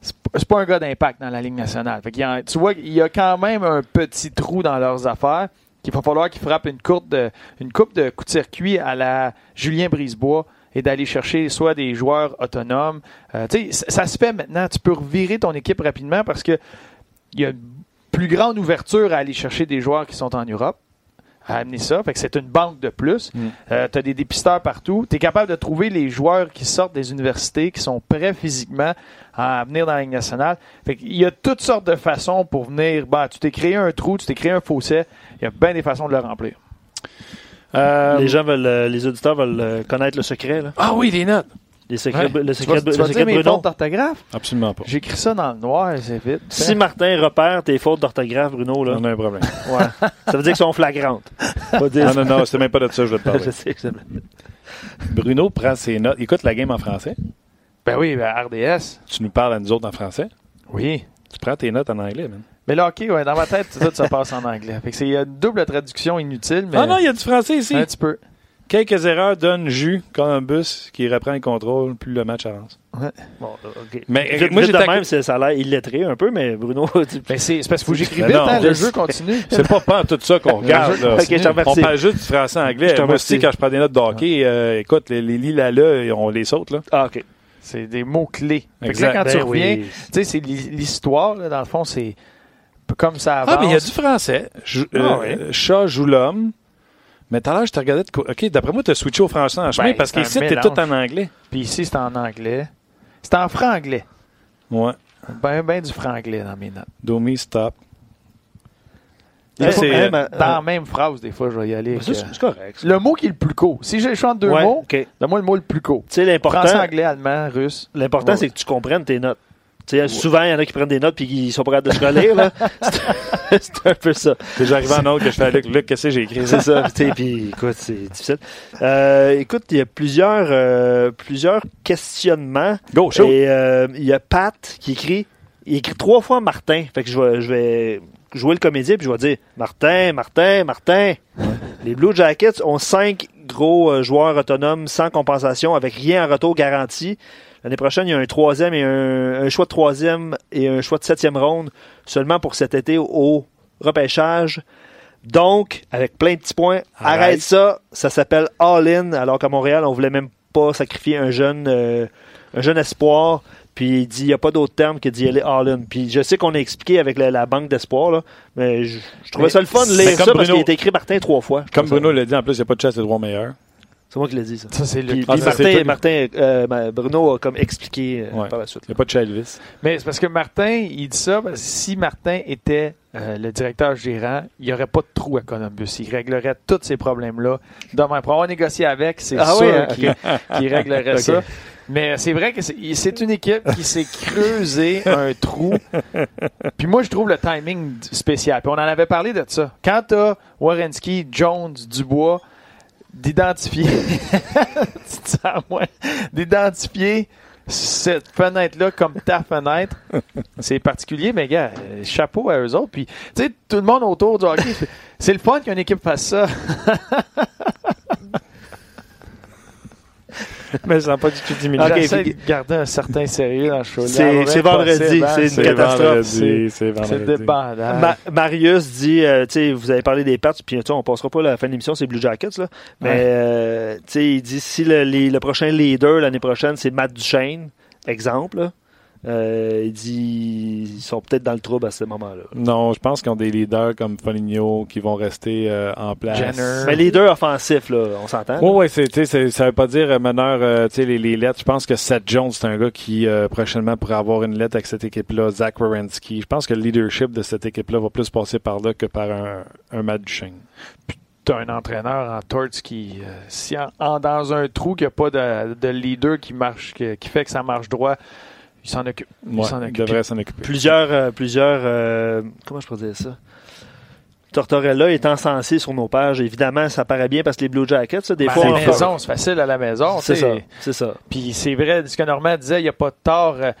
c'est pas- un gars d'impact dans la Ligue nationale. Fait a- tu vois, il y a quand même un petit trou dans leurs affaires qu'il va falloir qu'ils frappent une, courte de, une coupe de coups de circuit à la Julien Brisebois et d'aller chercher soit des joueurs autonomes. Euh, ça se fait maintenant. Tu peux revirer ton équipe rapidement parce que il y a une plus grande ouverture à aller chercher des joueurs qui sont en Europe à amener ça. Fait que c'est une banque de plus.
Mm.
tu as des dépisteurs partout. Tu es capable de trouver les joueurs qui sortent des universités, qui sont prêts physiquement à venir dans la Ligue nationale. Fait qu'il y a toutes sortes de façons pour venir. Bah, tu t'es créé un trou, tu t'es créé un fossé. Il y a bien des façons de le remplir.
Euh,
Les gens veulent, euh, les auditeurs veulent euh, connaître le secret, là.
Ah oui, les notes.
Les secrets,
Ouais.
le
Tu
secret,
vas, tu
le
vas
secret
dire
de
mes
Bruno.
fautes d'orthographe?
Absolument pas.
J'écris ça dans le noir, c'est vite.
Si Martin repère tes fautes d'orthographe, Bruno, là,
On a un problème.
ouais. ça veut dire qu'elles sont flagrantes. Pas dire-
Non, non, non, c'était même pas de ça que je voulais te parler.
Je sais que c'est-
Bruno prend ses notes. Écoute la game en français.
Ben oui, ben RDS.
Tu nous parles à nous autres en français?
Oui.
Tu prends tes notes en anglais, man.
Mais là, OK, ouais, dans ma tête, tout ça passe en anglais. Fait que c'est il y a une double traduction inutile, mais
Ah non, il y a du français ici.
un petit peu.
Quelques erreurs donnent jus Columbus qui reprend le contrôle, plus le match avance.
Bon, OK.
Mais,
Vite-
moi,
de même, ça a l'air illettré un peu, mais Bruno, tu-
Ben c'est parce que j'écris
Ben
vite,
non,
hein, le jeu continue.
C'est pas pas tout ça qu'on regarde. là. On parle juste du français anglais. Moi aussi, quand je prends des notes de hockey, euh, écoute, les, les lila là, on les saute. Là.
Ah, OK.
C'est des mots-clés. Quand tu
Ben
reviens,
oui.
tu sais, c'est l'hi- l'histoire, là, dans le fond, c'est comme ça avance.
Ah, mais il y a du français. Je-
Ah,
euh,
ouais.
Chat joue l'homme. Mais tout à l'heure, je te regardais. de OK, d'après moi, tu as switché au français en chemin
Ben,
parce qu'ici, t'es
mélange.
tout en anglais.
Puis ici, c'est en anglais. C'est en franglais.
Ouais.
Ben, ben du franglais dans mes notes.
Domi, stop. Là, c'est, euh,
ma-
Dans
euh,
la même phrase, des fois, je vais y aller.
ça, c'est
euh,
correct. ça.
le mot qui est le plus court. Si choix entre deux
Ouais,
mots, donne-moi le mot le plus court.
Tu sais, l'important,
Français, anglais, allemand, russe.
l'important
Ouais.
c'est que tu comprennes tes notes. Tu sais, souvent, il y en a qui prennent des notes puis qui sont pas capables de se relire. là. C'est un peu ça.
C'est j'arrive en autre que je fais Luc. Qu'est-ce que j'ai écrit?
C'est ça. Puis, écoute, c'est difficile. Euh, écoute, il y a plusieurs, euh, plusieurs questionnements.
Go, show.
Et euh, il y a Pat qui écrit. Il écrit trois fois Martin. Fait que je vais, je vais jouer le comédien puis je vais dire Martin, Martin, Martin. Les Blue Jackets ont cinq gros euh, joueurs autonomes sans compensation avec rien en retour garanti. L'année prochaine, il y a un troisième et un, un choix de troisième et un choix de septième ronde seulement pour cet été au repêchage. Donc, avec plein de petits points, arrête,
Arrête.
ça. Ça s'appelle All-In, alors qu'à Montréal, on voulait même pas sacrifier un jeune, euh, un jeune espoir. Puis il dit, il n'y a pas d'autre terme que d'y aller all-in. Puis je sais qu'on a expliqué avec la, la banque d'espoir, là, mais je, je trouvais
Mais-
ça le fun de lire
comme
ça parce
Bruno-
qu'il a été écrit Martin trois fois.
Comme Bruno l'a dit, en plus, il n'y a pas de chasse des trois meilleurs.
C'est moi qui l'ai dit, ça.
Ça, c'est le.
Puis,
Ah,
puis Martin, euh, Bruno a comme expliqué euh,
Ouais.
par la suite.
Il n'y a pas de chat Elvis.
Mais c'est parce que Martin, il dit ça, parce que si Martin était euh, le directeur gérant, il n'y aurait pas de trou à Columbus. Il réglerait tous ces problèmes-là. Demain, pour avoir négocié avec, c'est
Ah
sûr
oui, hein?
qu'il qu'il réglerait ça. Mais c'est vrai que c'est c'est une équipe qui s'est creusé un trou. Puis moi, je trouve le timing spécial. Puis on en avait parlé de ça. Quand t'as Warrenski, Jones, Dubois, d'identifier, d'identifier cette fenêtre-là comme ta fenêtre, c'est particulier, mais gars, euh, chapeau à eux autres. Puis, tu sais, tout le monde autour du hockey, c'est le fun qu'une équipe fasse ça.
mais je sens pas du tout diminué.
Okay, J'essaie de garder un certain sérieux dans le show.
C'est vendredi, c'est une catastrophe.
C'est vendredi.
dépendant.
Ma Marius dit, euh, tu sais, vous avez parlé des Pats, puis on passera pas à la fin de l'émission, c'est Blue Jackets, là. Mais, ouais. euh, tu sais, il dit si le, les, le prochain leader l'année prochaine, c'est Matt Duchesne, exemple, là, euh, il dit ils sont peut-être dans le trouble à ce moment-là.
Non, je pense qu'ils ont des leaders comme Foligno qui vont rester euh, en place.
Jenner. Mais leader offensif, là, on s'entend.
Oui, oui, c'est, ça veut pas dire meneur, euh, tu sais, les, les, lettres. Je pense que Seth Jones, c'est un gars qui euh, prochainement pourrait avoir une lettre avec cette équipe-là. Zach Wierenski. Je pense que le leadership de cette équipe-là va plus passer par là que par un, un Matt Duchesne.
Puis t'as un entraîneur en Torts qui, euh, si en, en, dans un trou qu'il n'y a pas de, de leader qui marche, qui, qui fait que ça marche droit, il s'en occupe. Il
ouais,
s'en occupe.
devrait s'en occuper.
Plusieurs, euh, plusieurs, euh, comment je pourrais dire ça? Tortorella est encensé sur nos pages. Évidemment, ça paraît bien parce que les Blue Jackets, ça, des
Ben,
fois,
à la maison, c'est facile à la maison.
c'est ça, c'est ça.
Puis c'est vrai, ce que Normand disait, il n'y a pas de tort. Euh,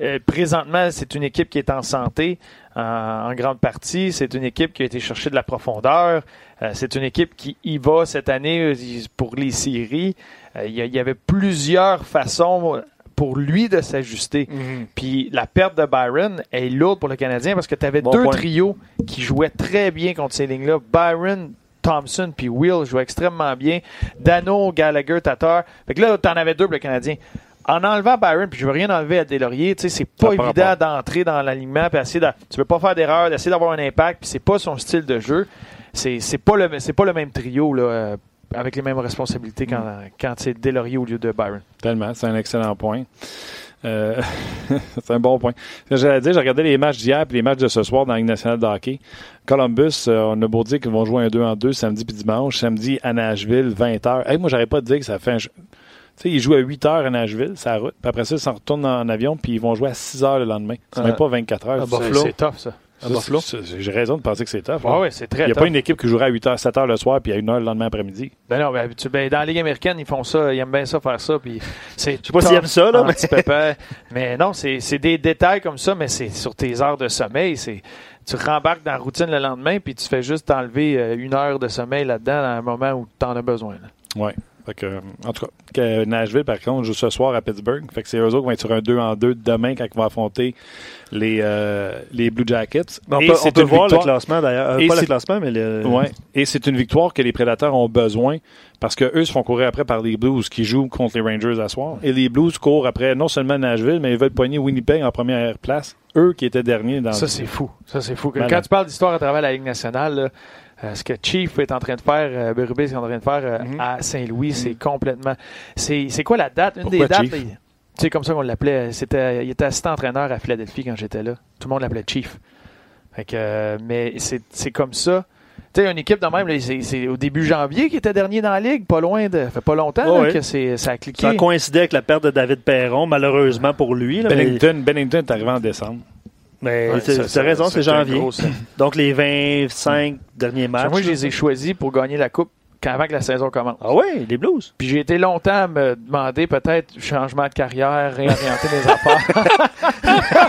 euh, présentement, c'est une équipe qui est en santé en, en grande partie. C'est une équipe qui a été chercher de la profondeur. Euh, c'est une équipe qui y va cette année pour les séries. Euh, il y avait plusieurs façons pour lui de s'ajuster. Puis la perte de Byron est lourde pour le Canadien parce que tu avais
Bon
deux
point.
trios qui jouaient très bien contre ces lignes-là. Byron, Thompson puis Will jouaient extrêmement bien. Dano, Gallagher, Tatar. Fait que là, t'en avais deux pour le Canadien. En enlevant Byron, puis je veux rien enlever à Delaurier, tu sais, c'est pas
Ça
évident d'entrer dans l'alignement puis essayer de, tu veux pas faire d'erreur, d'essayer d'avoir un impact, puis c'est pas son style de jeu. C'est c'est pas le c'est pas le même trio là euh, avec les mêmes responsabilités quand, quand c'est Delaurier au lieu de Byron.
Tellement, c'est un excellent point. Euh, c'est un bon point. J'allais dire, j'ai regardé les matchs d'hier et les matchs de ce soir dans la Ligue nationale de hockey. Columbus, euh, on a beau dire qu'ils vont jouer un 2 en 2 samedi puis dimanche. Samedi à Nashville, 20h. Hey, moi, j'arrête pas de dire que ça fait un... jeu- Tu sais, ils jouent à 8 h à Nashville, c'est la route. Puis après ça, ils s'en retournent en avion puis ils vont jouer à 6 h le lendemain. C'est même pas 24 heures.
Ah,
Ça.
C'est tough ça.
À
J'ai raison de penser que c'est tough.
Ouais,
là.
ouais, c'est très
Il n'y a
tough.
pas une équipe qui jouerait à 8 h, 7 h le soir puis à 1 h le lendemain après-midi.
Ben non, ben, tu- ben, dans la Ligue américaine, ils font ça, ils aiment bien ça faire ça, puis c'est. Je
sais pas s'ils aiment ça, là, mais-
mais non, c'est des détails comme ça, mais c'est sur tes heures de sommeil. C'est tu rembarques dans la routine le lendemain, puis tu fais juste t'enlever euh, une heure de sommeil là-dedans dans un moment où tu en as besoin. là.
Oui. Fait que, euh, en tout cas, que Nashville, par contre, joue ce soir à Pittsburgh. Fait que c'est eux autres qui vont être sur un 2 en 2 demain quand ils vont affronter les, euh, les Blue Jackets.
On
Et
peut, on
c'est
peut
une
voir le
victoire-
classement d'ailleurs. Euh, pas le classement, mais le.
Ouais. Et c'est une victoire que les Prédateurs ont besoin parce que eux se font courir après par les Blues qui jouent contre les Rangers à soir. Et les Blues courent après non seulement Nashville, mais ils veulent poigner Winnipeg en première place. Eux qui étaient derniers dans
Ça, c'est fou. Ça, c'est fou. Quand tu parles d'histoire à travers la Ligue nationale, là, euh, ce que Chief est en train de faire, euh, Berube est en train de faire euh,
Mhm.
à Saint-Louis, c'est complètement. C'est c'est quoi la date? Une
Pourquoi
des dates.
Chief?
sais, comme ça qu'on l'appelait. C'était, il était assistant entraîneur à Philadelphie quand j'étais là. Tout le monde l'appelait Chief. Fait que, euh, mais c'est c'est comme ça. Tu sais, une équipe de même, c'est c'est au début janvier qui était dernier dans la ligue, pas loin de. fait pas longtemps là, que c'est, ça a cliqué.
Ça a coïncidé avec la perte de David Perron, malheureusement pour lui. là, mais
Bennington, Bennington est arrivé en décembre.
Mais
Ouais, ça-
raison, c'est janvier.
gros.
Donc les 25 derniers matchs.
Moi, je
là.
les ai choisis pour gagner la coupe avant que la saison commence.
Ah ouais, les Blues.
Puis j'ai été longtemps à me demander peut-être changement de carrière, réorienter mes affaires.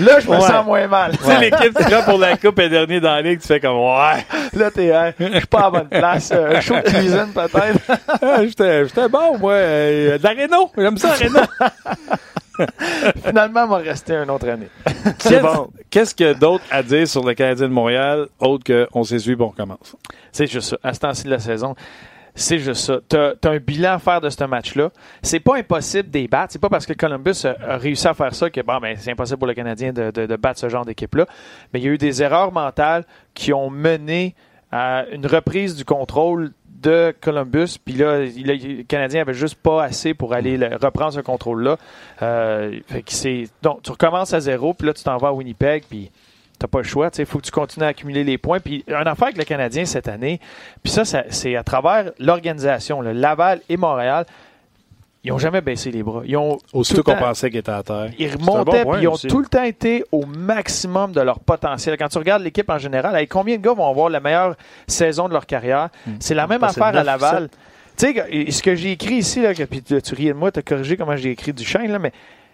là, je me
Ouais.
sens moins mal.
Tu sais, l'équipe qui prend pour la coupe est dernier dans la ligue, tu fais comme ouais.
Là, t'es, hein, je suis pas à la bonne place. Euh, Un show de cuisine, peut-être.
Ah, J'étais bon, moi. Euh, de la Renault. J'aime ça, la Renault.
Finalement, il m'a resté une autre année.
C'est
Qu'est-ce-
bon.
Qu'est-ce que d'autre à dire sur le Canadien de Montréal, autre que on s'essuie et on recommence?
C'est juste ça. À ce temps-ci de la saison, c'est juste ça. T'as as un bilan à faire de ce match-là. C'est pas impossible de les battre. C'est pas parce que Columbus a, a réussi à faire ça que bon, ben, c'est impossible pour le Canadien de, de- de battre ce genre d'équipe-là. Mais il y a eu des erreurs mentales qui ont mené à une reprise du contrôle de Columbus. Puis là, il- le Canadien avait juste pas assez pour aller le- reprendre ce contrôle-là. Euh, donc tu recommences à zéro. Puis là, tu t'en vas à Winnipeg. Puis T'as pas le choix. Il faut que tu continues à accumuler les points. Puis, un affaire avec le Canadien cette année, puis ça, ça- c'est à travers l'organisation. Laval et Montréal, ils ont jamais baissé les bras. Ils ont
Aussitôt
tout le
qu'on
temps-
pensait qu'il était à terre.
ils remontaient,
bon point
puis ils ont
aussi.
tout le temps été au maximum de leur potentiel. Quand tu regardes l'équipe en général, avec combien de gars vont avoir la meilleure saison de leur carrière? C'est la même affaire à Laval. Tu sais, ce que j'ai écrit ici, là, que, puis tu, tu riais de moi, tu as corrigé comment j'ai écrit du chêne, là, mais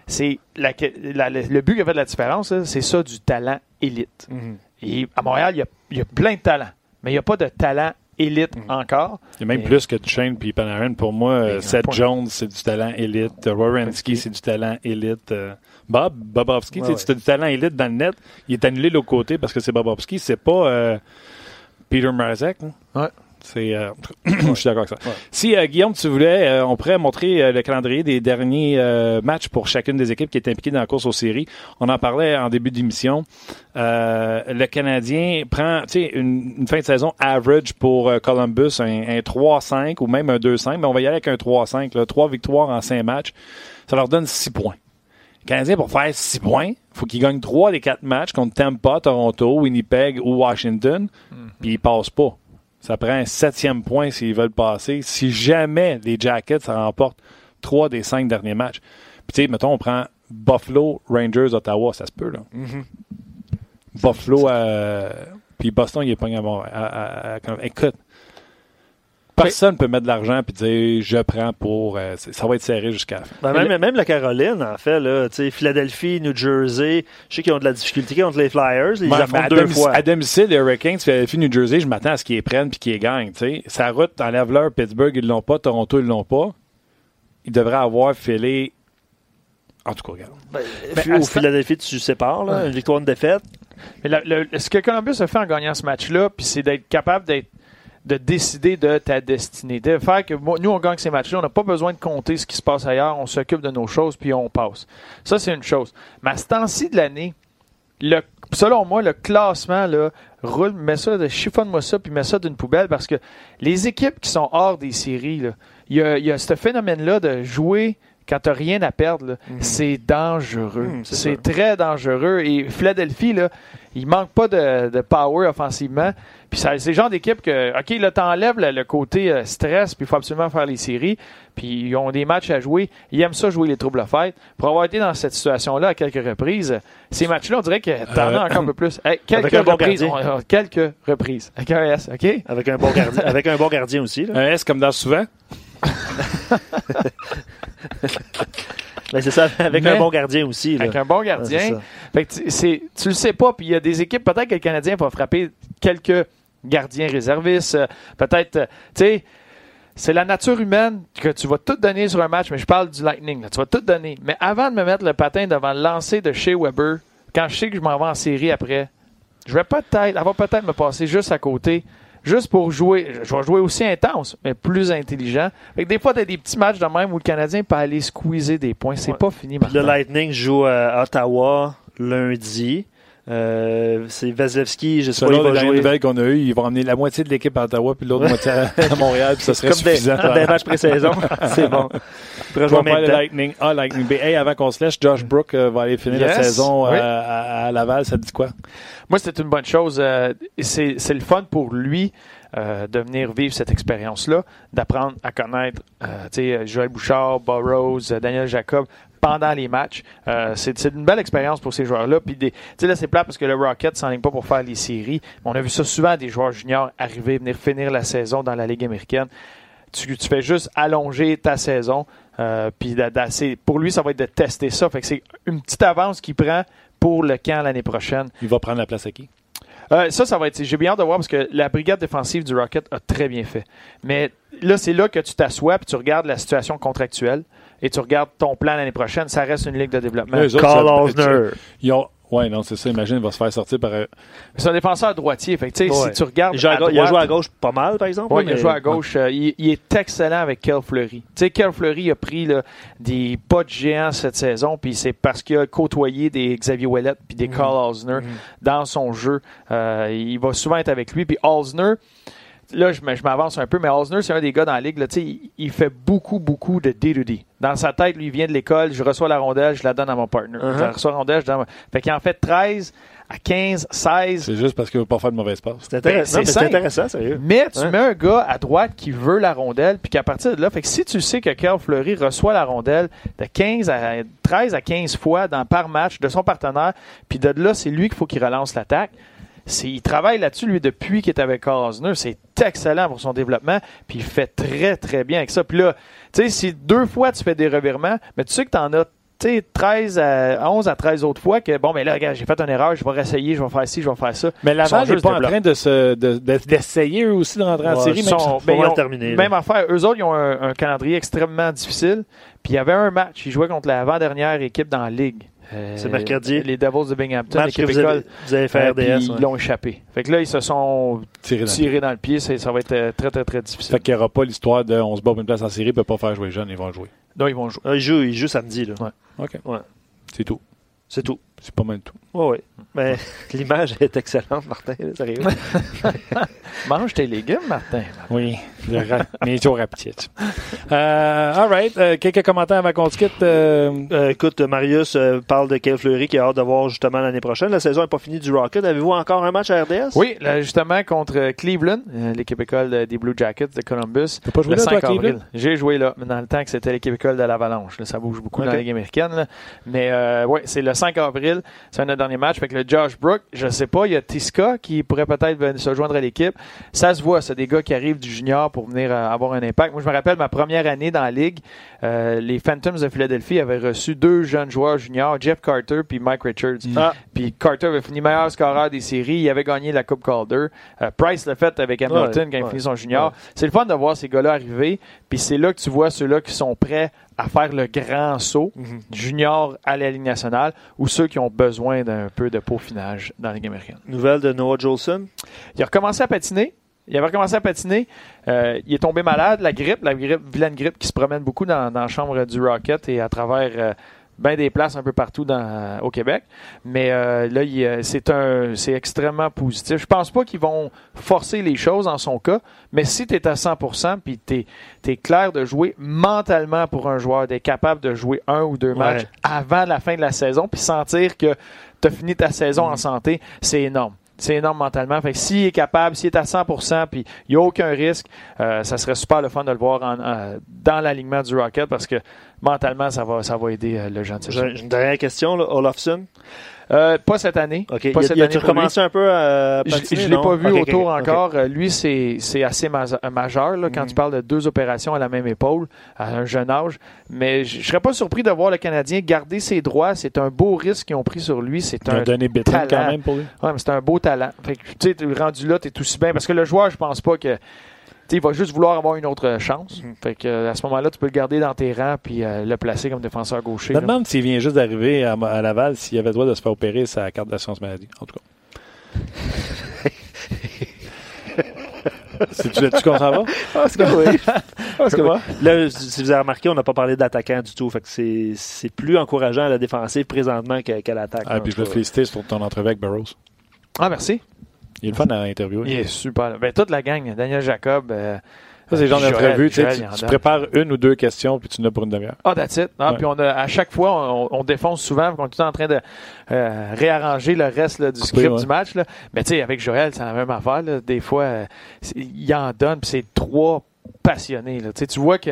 c'est la- la- le but qui a fait de la différence, c'est ça du talent élite.
Mhm.
Et à Montréal, il y a, il y a plein de talents, mais il n'y a pas de talent élite
Mm.
encore.
Il y a même plus que Duchesne puis Panarin. Pour moi, euh, Seth
point.
Jones, c'est du talent élite. Rorensky, c'est du talent élite. Euh, Bob, Bobovski,
Ouais, ouais.
c'était du talent élite dans le net. Il est annulé de l'autre côté parce que c'est Bobovski. C'est pas euh, Peter Mrazek. hein?
Ouais.
C'est, euh, je suis d'accord avec ça.
Ouais.
Si euh, Guillaume, tu voulais, euh, on pourrait montrer euh, le calendrier des derniers matchs pour chacune des équipes qui est impliquée dans la course aux séries. On en parlait en début d'émission. Le Canadien prend, tu sais, une, une fin de saison average pour Columbus, un, un 3-5 ou même un 2-5, mais on va y aller avec un 3-5. là. Trois victoires en cinq matchs, ça leur donne 6 points. Le Canadien, pour faire 6 points, faut qu'il gagne 3 des 4 matchs contre Tampa, Toronto, Winnipeg ou Washington, puis ils passent pas. Ça prend un septième point s'ils veulent passer. Si jamais les Jackets remportent 3 des 5 derniers matchs. Puis tu sais, mettons, on prend Buffalo, Rangers, Ottawa, ça se peut, là. Buffalo, euh, puis Boston, il est pas à, à, à- à- Écoute, personne peut mettre de l'argent puis dire je prends pour. euh, ça va être serré jusqu'à la fin.
Ben, même, même la Caroline, en fait, là, tu sais, Philadelphie, New Jersey, je sais qu'ils ont de la difficulté contre les Flyers, ils
mais
affrontent deux
domic-
fois.
à domicile, les Hurricanes, Philadelphie, New Jersey, je m'attends à ce qu'ils les prennent puis qu'ils les gagnent. tu sais. Sa route, enlève leur Pittsburgh, ils l'ont pas. Toronto, ils l'ont pas. Ils devraient avoir filé. En tout cas, regarde.
Ben, au
à ce-
Philadelphie, tu sépares, là, une victoire, une défaite.
Mais la- le- ce que Columbus a fait en gagnant ce match-là, puis c'est d'être capable d'être de décider de ta destinée. De faire que nous, on gagne ces matchs-là, on n'a pas besoin de compter ce qui se passe ailleurs, on s'occupe de nos choses, puis on passe. Ça, c'est une chose. Mais à ce temps-ci de l'année, le, selon moi, le classement, là, roule, mets ça, de- chiffonne-moi ça, puis mets ça d'une poubelle, parce que les équipes qui sont hors des séries, là, il y a, il y a ce phénomène-là de jouer quand tu rien à perdre, là, c'est dangereux.
Mhm, c'est
très dangereux. Et Philadelphie, là, il manque pas de, de power offensivement. Puis ça- c'est le genre d'équipe que, OK, là, t'enlèves le, le côté euh, stress, puis il faut absolument faire les séries. Puis ils ont des matchs à jouer. Ils aiment ça jouer les troubles fêtes. Pour avoir été dans cette situation-là à quelques reprises, ces matchs-là, on dirait que t'en
Euh,
as encore un peu plus. Hey, quelques
Avec un bon
reprises.
gardien.
on- on- quelques reprises. Avec un S, OK?
Avec un bon gardien, avec un bon gardien aussi. Là.
Un S comme dans souvent.
Ben, c'est ça, avec
Mais-
un bon gardien aussi. Là.
Avec un bon gardien.
c'est ça.
Fait que tu- c'est, tu le sais pas, puis il y a des équipes, peut-être que le Canadien va frapper quelques gardiens réservistes, euh, peut-être, euh, tu sais, c'est la nature humaine que tu vas tout donner sur un match, mais je parle du Lightning, là, tu vas tout donner. Mais avant de me mettre le patin devant le lancer de chez Weber, quand je sais que je m'en vais en série après, je vais peut-être, elle va peut-être me passer juste à côté, juste pour jouer. Je vais jouer aussi intense, mais plus intelligent. Fait que des fois, tu as des petits matchs de même où le Canadien peut aller squeezer des points. C'est
Ouais.
pas fini,
Puis le. Lightning joue à Ottawa lundi. Euh, c'est Vasilevski, je sais pas,
Selon
il
les nouvelles qu'on a eues, ils vont emmener la moitié de l'équipe à Ottawa puis l'autre moitié à, Montréal, puis ça serait
Comme des,
suffisant.
des matchs pré-saison. c'est bon.
Je vais le. Lightning A, Lightning B. Hey, avant qu'on se laisse, Josh Brook euh, va aller finir la saison euh,
Oui.
à, à Laval. Ça te dit quoi?
Moi, c'est une bonne chose. euh, c'est, c'est le fun pour lui euh, de venir vivre cette expérience-là, d'apprendre à connaître euh, tu sais, Joël Bouchard, Burroughs, euh, Daniel Jacob pendant les matchs. Euh, c'est, une belle expérience pour ces joueurs-là. Puis des, tu sais, là, c'est plat parce que le Rocket s'enligne pas pour faire les séries. On a vu ça souvent des joueurs juniors arriver, venir finir la saison dans la Ligue américaine. Tu, tu fais juste allonger ta saison. euh, puis pour lui, ça va être de tester ça. Fait que c'est une petite avance qu'il prend pour le camp l'année prochaine.
Il va prendre la place à qui?
Euh, ça, ça va être. J'ai bien hâte de voir parce que la brigade défensive du Rocket a très bien fait. Mais là, c'est là que tu t'assois puis tu regardes la situation contractuelle et tu regardes ton plan l'année prochaine. Ça reste une ligue de développement.
Autres,
Carl
ça-
Osner.
Ils ont... Ouais, non, c'est ça. Imagine, il va se faire sortir par. euh,
C'est un défenseur droitier. Fait que, tu sais,
Ouais.
si tu regardes.
Il, il a joué à gauche pas mal, par exemple.
Oui, il a joué à gauche. Euh, il, il est excellent avec Kel Fleury. Tu sais, Kel Fleury a pris là, des pas de géants cette saison, puis c'est parce qu'il a côtoyé des Xavier Ouellet puis des Carl Osner dans son jeu. Euh, il va souvent être avec lui. Puis Osner, là, je, m'avance un peu, mais Osner, c'est un des gars dans la ligue. Là, tu sais, il, il fait beaucoup, beaucoup de D2D. Dans sa tête, lui, il vient de l'école, je reçois la rondelle, je la donne à mon partner.
Uh-huh.
Je la reçois la rondelle, je donne à mon... Fait qu'il en fait 13 à 15, 16.
C'est juste parce qu'il veut pas faire de mauvaise passe.
C'est intéressant,
Ben, c'est
mais c'est
simple.
intéressant, sérieux.
Mais tu mets un gars à droite qui veut la rondelle, puis qu'à partir de là, fait que si tu sais que Carl Fleury reçoit la rondelle de 15 à 13 à 15 fois dans, par match de son partenaire, puis de là, c'est lui qu'il faut qu'il relance l'attaque. C'est, il travaille là-dessus, lui, depuis qu'il est avec Osner. C'est excellent pour son développement, puis il fait très, très bien avec ça. Puis là, tu sais, si deux fois tu fais des revirements, mais tu sais que tu en as tu sais, 13 à 11 à 13 autres fois que, bon, mais là, regarde, j'ai fait une erreur, je vais réessayer, je vais faire ci, je vais faire ça.
Mais
sont
Laval n'est pas en train de se, de- de- d'essayer eux aussi de rentrer en série.
Ils
Même
sont-
si-
ils ont-
là.
Même affaire. Eux autres, ils ont un, un calendrier extrêmement difficile. Puis il y avait un match. Ils jouaient contre l'avant-dernière équipe dans la Ligue. Euh,
C'est mercredi.
Les Devils de Binghamton,
Match que
l'équipe
vous avez,
école.
vous avez fait
Euh,
RDS.
puis
ouais.
Ils l'ont échappé. Fait que là, ils se sont
tiré dans le
tirés dans le pied. C'est- Ça va être euh, très, très, très difficile.
Fait qu'il n'y aura pas l'histoire de on se bat pour une place en série, ne peut pas faire jouer les jeunes, ils vont jouer.
Donc, ils vont jouer.
Ah, il, joue, il joue samedi. Là.
OK.
Ouais.
C'est tout.
C'est tout.
C'est pas mal tout.
Oui, oui. Mais l'image est excellente, Martin. sérieux.
Mange tes légumes, Martin.
Oui, ra- mais toujours rapide. Euh, all right. Euh, quelques commentaires avant qu'on se quitte. euh,
Euh, écoute, Marius euh, parle de Kyle Fleury qui a hâte de voir justement l'année prochaine. La saison n'est pas finie du Rocket. Avez-vous encore un match à RDS?
Oui, là, justement, contre Cleveland, euh, l'équipe école de- des Blue Jackets de Columbus.
T'as pas joué
le
là, toi,
5
à Cleveland?
avril. J'ai joué là, mais dans le temps que c'était l'équipe école de l'Avalanche. là. Ça bouge beaucoup dans la Ligue américaine. là. Mais euh, ouais, c'est le 5 avril. C'est un de nos derniers matchs. Fait que le Josh Brook, je sais pas, il y a Tiska qui pourrait peut-être venir se joindre à l'équipe. Ça se voit, c'est des gars qui arrivent du junior pour venir euh, avoir un impact. Moi, je me rappelle ma première année dans la Ligue, euh, les Phantoms de Philadelphie avaient reçu deux jeunes joueurs juniors, Jeff Carter puis Mike Richards.
Ah.
Puis Carter avait fini meilleur scoreur des séries. Il avait gagné la Coupe Calder. Euh, Price l'a fait avec Hamilton
Ouais,
quand il
ouais,
finit son junior. C'est le fun de voir ces gars-là arriver. Puis c'est là que tu vois ceux-là qui sont prêts à faire le grand saut
Mhm.
junior à la Ligue nationale ou ceux qui ont besoin d'un peu de peaufinage dans la Ligue américaine.
Nouvelle de Noah Jolson?
Il a recommencé à patiner. Il avait recommencé à patiner. Euh, il est tombé malade, la grippe, la grippe, vilaine grippe qui se promène beaucoup dans, dans la chambre du Rocket et à travers euh, ben des places un peu partout dans, euh, au Québec. Mais euh, là, euh, c'est un, c'est extrêmement positif. Je pense pas qu'ils vont forcer les choses en son cas, mais si tu es à 100% puis tu es, clair de jouer mentalement pour un joueur, d'être capable de jouer un ou deux
Ouais.
matchs avant la fin de la saison puis sentir que tu as fini ta saison en santé, c'est énorme. C'est énorme mentalement. Fait que s'il est capable, s'il est à 100%, puis il n'y a aucun risque, euh, ça serait super le fun de le voir en- euh, dans l'alignement du Rocket parce que mentalement, ça va, ça va aider euh, le jeune.
J'ai une dernière question, là. Olofsson?
Euh, pas cette année.
OK.
Pas
Il
cette
a,
année
tu
lui.
un peu à
Je ne l'ai pas vu autour encore. Euh, Lui, c'est c'est assez ma- majeur là, quand
Mhm.
tu parles de deux opérations à la même épaule à un jeune âge. Mais je ne serais pas surpris de voir le Canadien garder ses droits. C'est un beau risque qu'ils ont pris sur lui. C'est un
donné
talent.
quand même pour lui.
Ouais, mais c'est un beau talent. Fait que, tu rendu là, t'es aussi bien. Parce que le joueur, je pense pas que. Tu il va juste vouloir avoir une autre chance.
Mhm.
Fait que, euh, à ce moment-là, tu peux le garder dans tes rangs puis euh, le placer comme défenseur gaucher.
Je me demande s'il vient juste d'arriver à, à Laval, s'il avait le droit de se faire opérer sa carte d'assurance maladie. En tout cas. C'est-tu là-dessus qu'on s'en va?
Parce que oui. Parce que
Quoi?
Là, si vous avez remarqué, on n'a pas parlé d'attaquant du tout. Fait que c'est c'est plus encourageant à la défensive présentement qu'à qu'à l'attaque.
Ah, puis je veux te féliciter sur ton entrevue avec Burroughs.
Ah, merci.
Il est le fun à interviewer.
Il est super. Ben, toute la gang. Daniel Jacob. euh,
Ça, c'est le genre d'entrevue, tu sais, tu, prépares une ou deux questions, puis tu n'as pour une demi-heure.
Ah, that's it. Ah,
Ouais.
Puis on a, à chaque fois, on, on défonce souvent, on est tout en train de euh, réarranger le reste là, du script
ouais.
du match. Là. Mais tu sais, avec Joël, c'est la même affaire. là. Des fois, euh, il en donne, puis c'est trois passionnés. Là. Tu vois que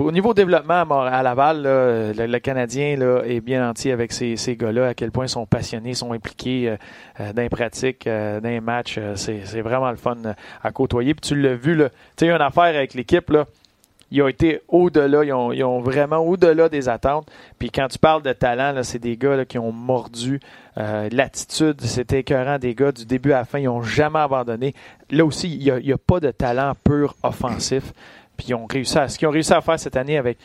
au niveau développement à, Laval, le, Canadien est bien entier avec ces, gars-là, à quel point ils sont passionnés, sont impliqués euh, euh, dans les pratiques, euh, dans les matchs. c'est, vraiment le fun à côtoyer. Puis tu l'as vu, tu sais, une affaire avec l'équipe, ils ont été au-delà, ils ont, ils vraiment au-delà des attentes. Puis quand tu parles de talent, c'est des gars qui ont mordu. L'attitude, c'était écœurant des gars du début à la fin. Ils n'ont jamais abandonné. Là aussi, il n'y a pas de talent pur offensif. Puis ils ont réussi à, ce qu'ils ont réussi à faire cette année avec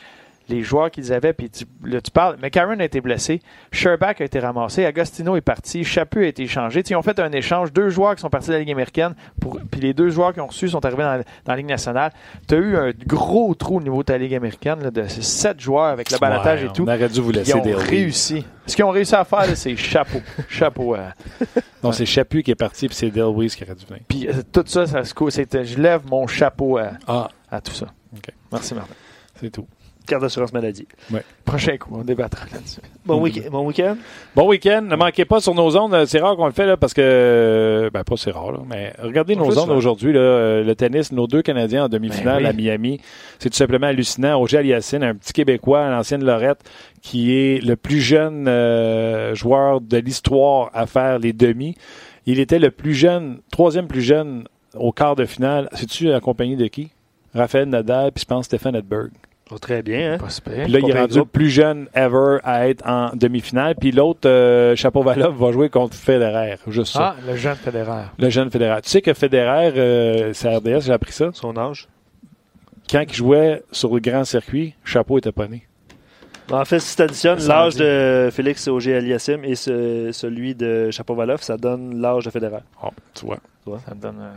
les joueurs qu'ils avaient, puis tu, là, tu parles, McCarron a été blessé, Sherback a été ramassé, Agostino est parti, Chaput a été échangé. Tu Ils ont fait un échange, deux joueurs qui sont partis de la Ligue américaine, pour, puis les deux joueurs qui ont reçu sont arrivés dans, dans la Ligue nationale. Tu as eu un gros trou au niveau de ta Ligue américaine, là, de sept joueurs avec le balotage
Ouais,
et tout.
On aurait dû vous
Ils
laisser
ont
des
réussi. Ce qu'ils ont réussi à faire, c'est chapeau. chapeau. euh.
Non, c'est Chaput qui est parti, puis c'est Dale Weiss qui aurait dû venir.
Puis euh, tout ça, ça se cou- Je lève mon chapeau à,
Ah,
à tout ça. Merci, Martin.
c'est tout.
Carte d'assurance maladie.
Prochain coup, on débattra là-dessus.
Bon, week- bon week-end.
Bon week-end. Ne manquez pas sur nos ondes. C'est rare qu'on le fait, là, parce que. Ben, pas c'est rare, là, mais regardez
On
nos ondes aujourd'hui. euh, Le tennis, nos deux Canadiens en demi-finale
Ben oui.
à Miami. C'est tout simplement hallucinant. Roger Aliassine, un petit Québécois, l'ancienne Lorette, qui est le plus jeune euh, joueur de l'histoire à faire les demi. Il était le plus jeune, troisième plus jeune au quart de finale. Sais-tu accompagné de qui? Raphaël Nadal, puis je pense Stéphane Edberg.
Oh, très bien, hein?
Pas super.
Puis là, il est rendu le plus jeune ever à être en demi-finale. Puis l'autre, euh, Chapeau-Valov, va jouer contre Federer. Juste ça.
Ah, le jeune fédéraire.
Le jeune Federer. Tu sais que Federer, euh, c'est RDS, j'ai appris ça.
Son âge?
Quand il jouait sur le grand circuit, Chapeau était pas né.
En fait, si tu additionnes l'âge de Félix Auger-Aliassime et ce- celui de Chapovalov, ça donne l'âge de Federer.
Oh, tu vois.
Ça donne. euh,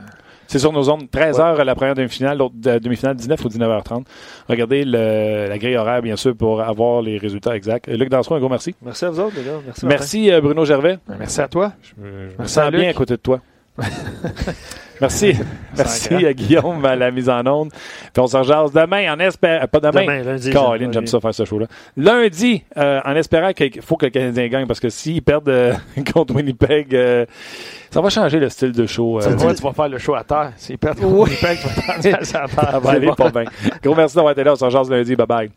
C'est sur nos zones. 13h la première demi-finale, l'autre euh, demi-finale 19 ou 19h30. Regardez le- la grille horaire, bien sûr, pour avoir les résultats exacts. Luc Dansereau, un gros merci.
Merci à vous autres, les gars. Merci.
Merci euh, Bruno Gervais.
Merci à toi.
Je me, je me
Merci
sens
à
bien à côté de toi. merci. Merci à Guillaume à la mise en onde. Puis on se rejase demain en espérant. Pas demain.
Demain, lundi.
Caroline, j'aime ça faire ce show-là. Lundi, euh, en espérant qu'il faut que le Canadien gagne, parce que s'ils perdent euh, contre Winnipeg, euh, ça va changer le style de show. euh,
tu vas faire le show à terre. S'ils perdent, oui. tu vas faire ça à terre.
ça va aller pas bien. Gros merci d'avoir été là. On se rejase lundi. Bye bye.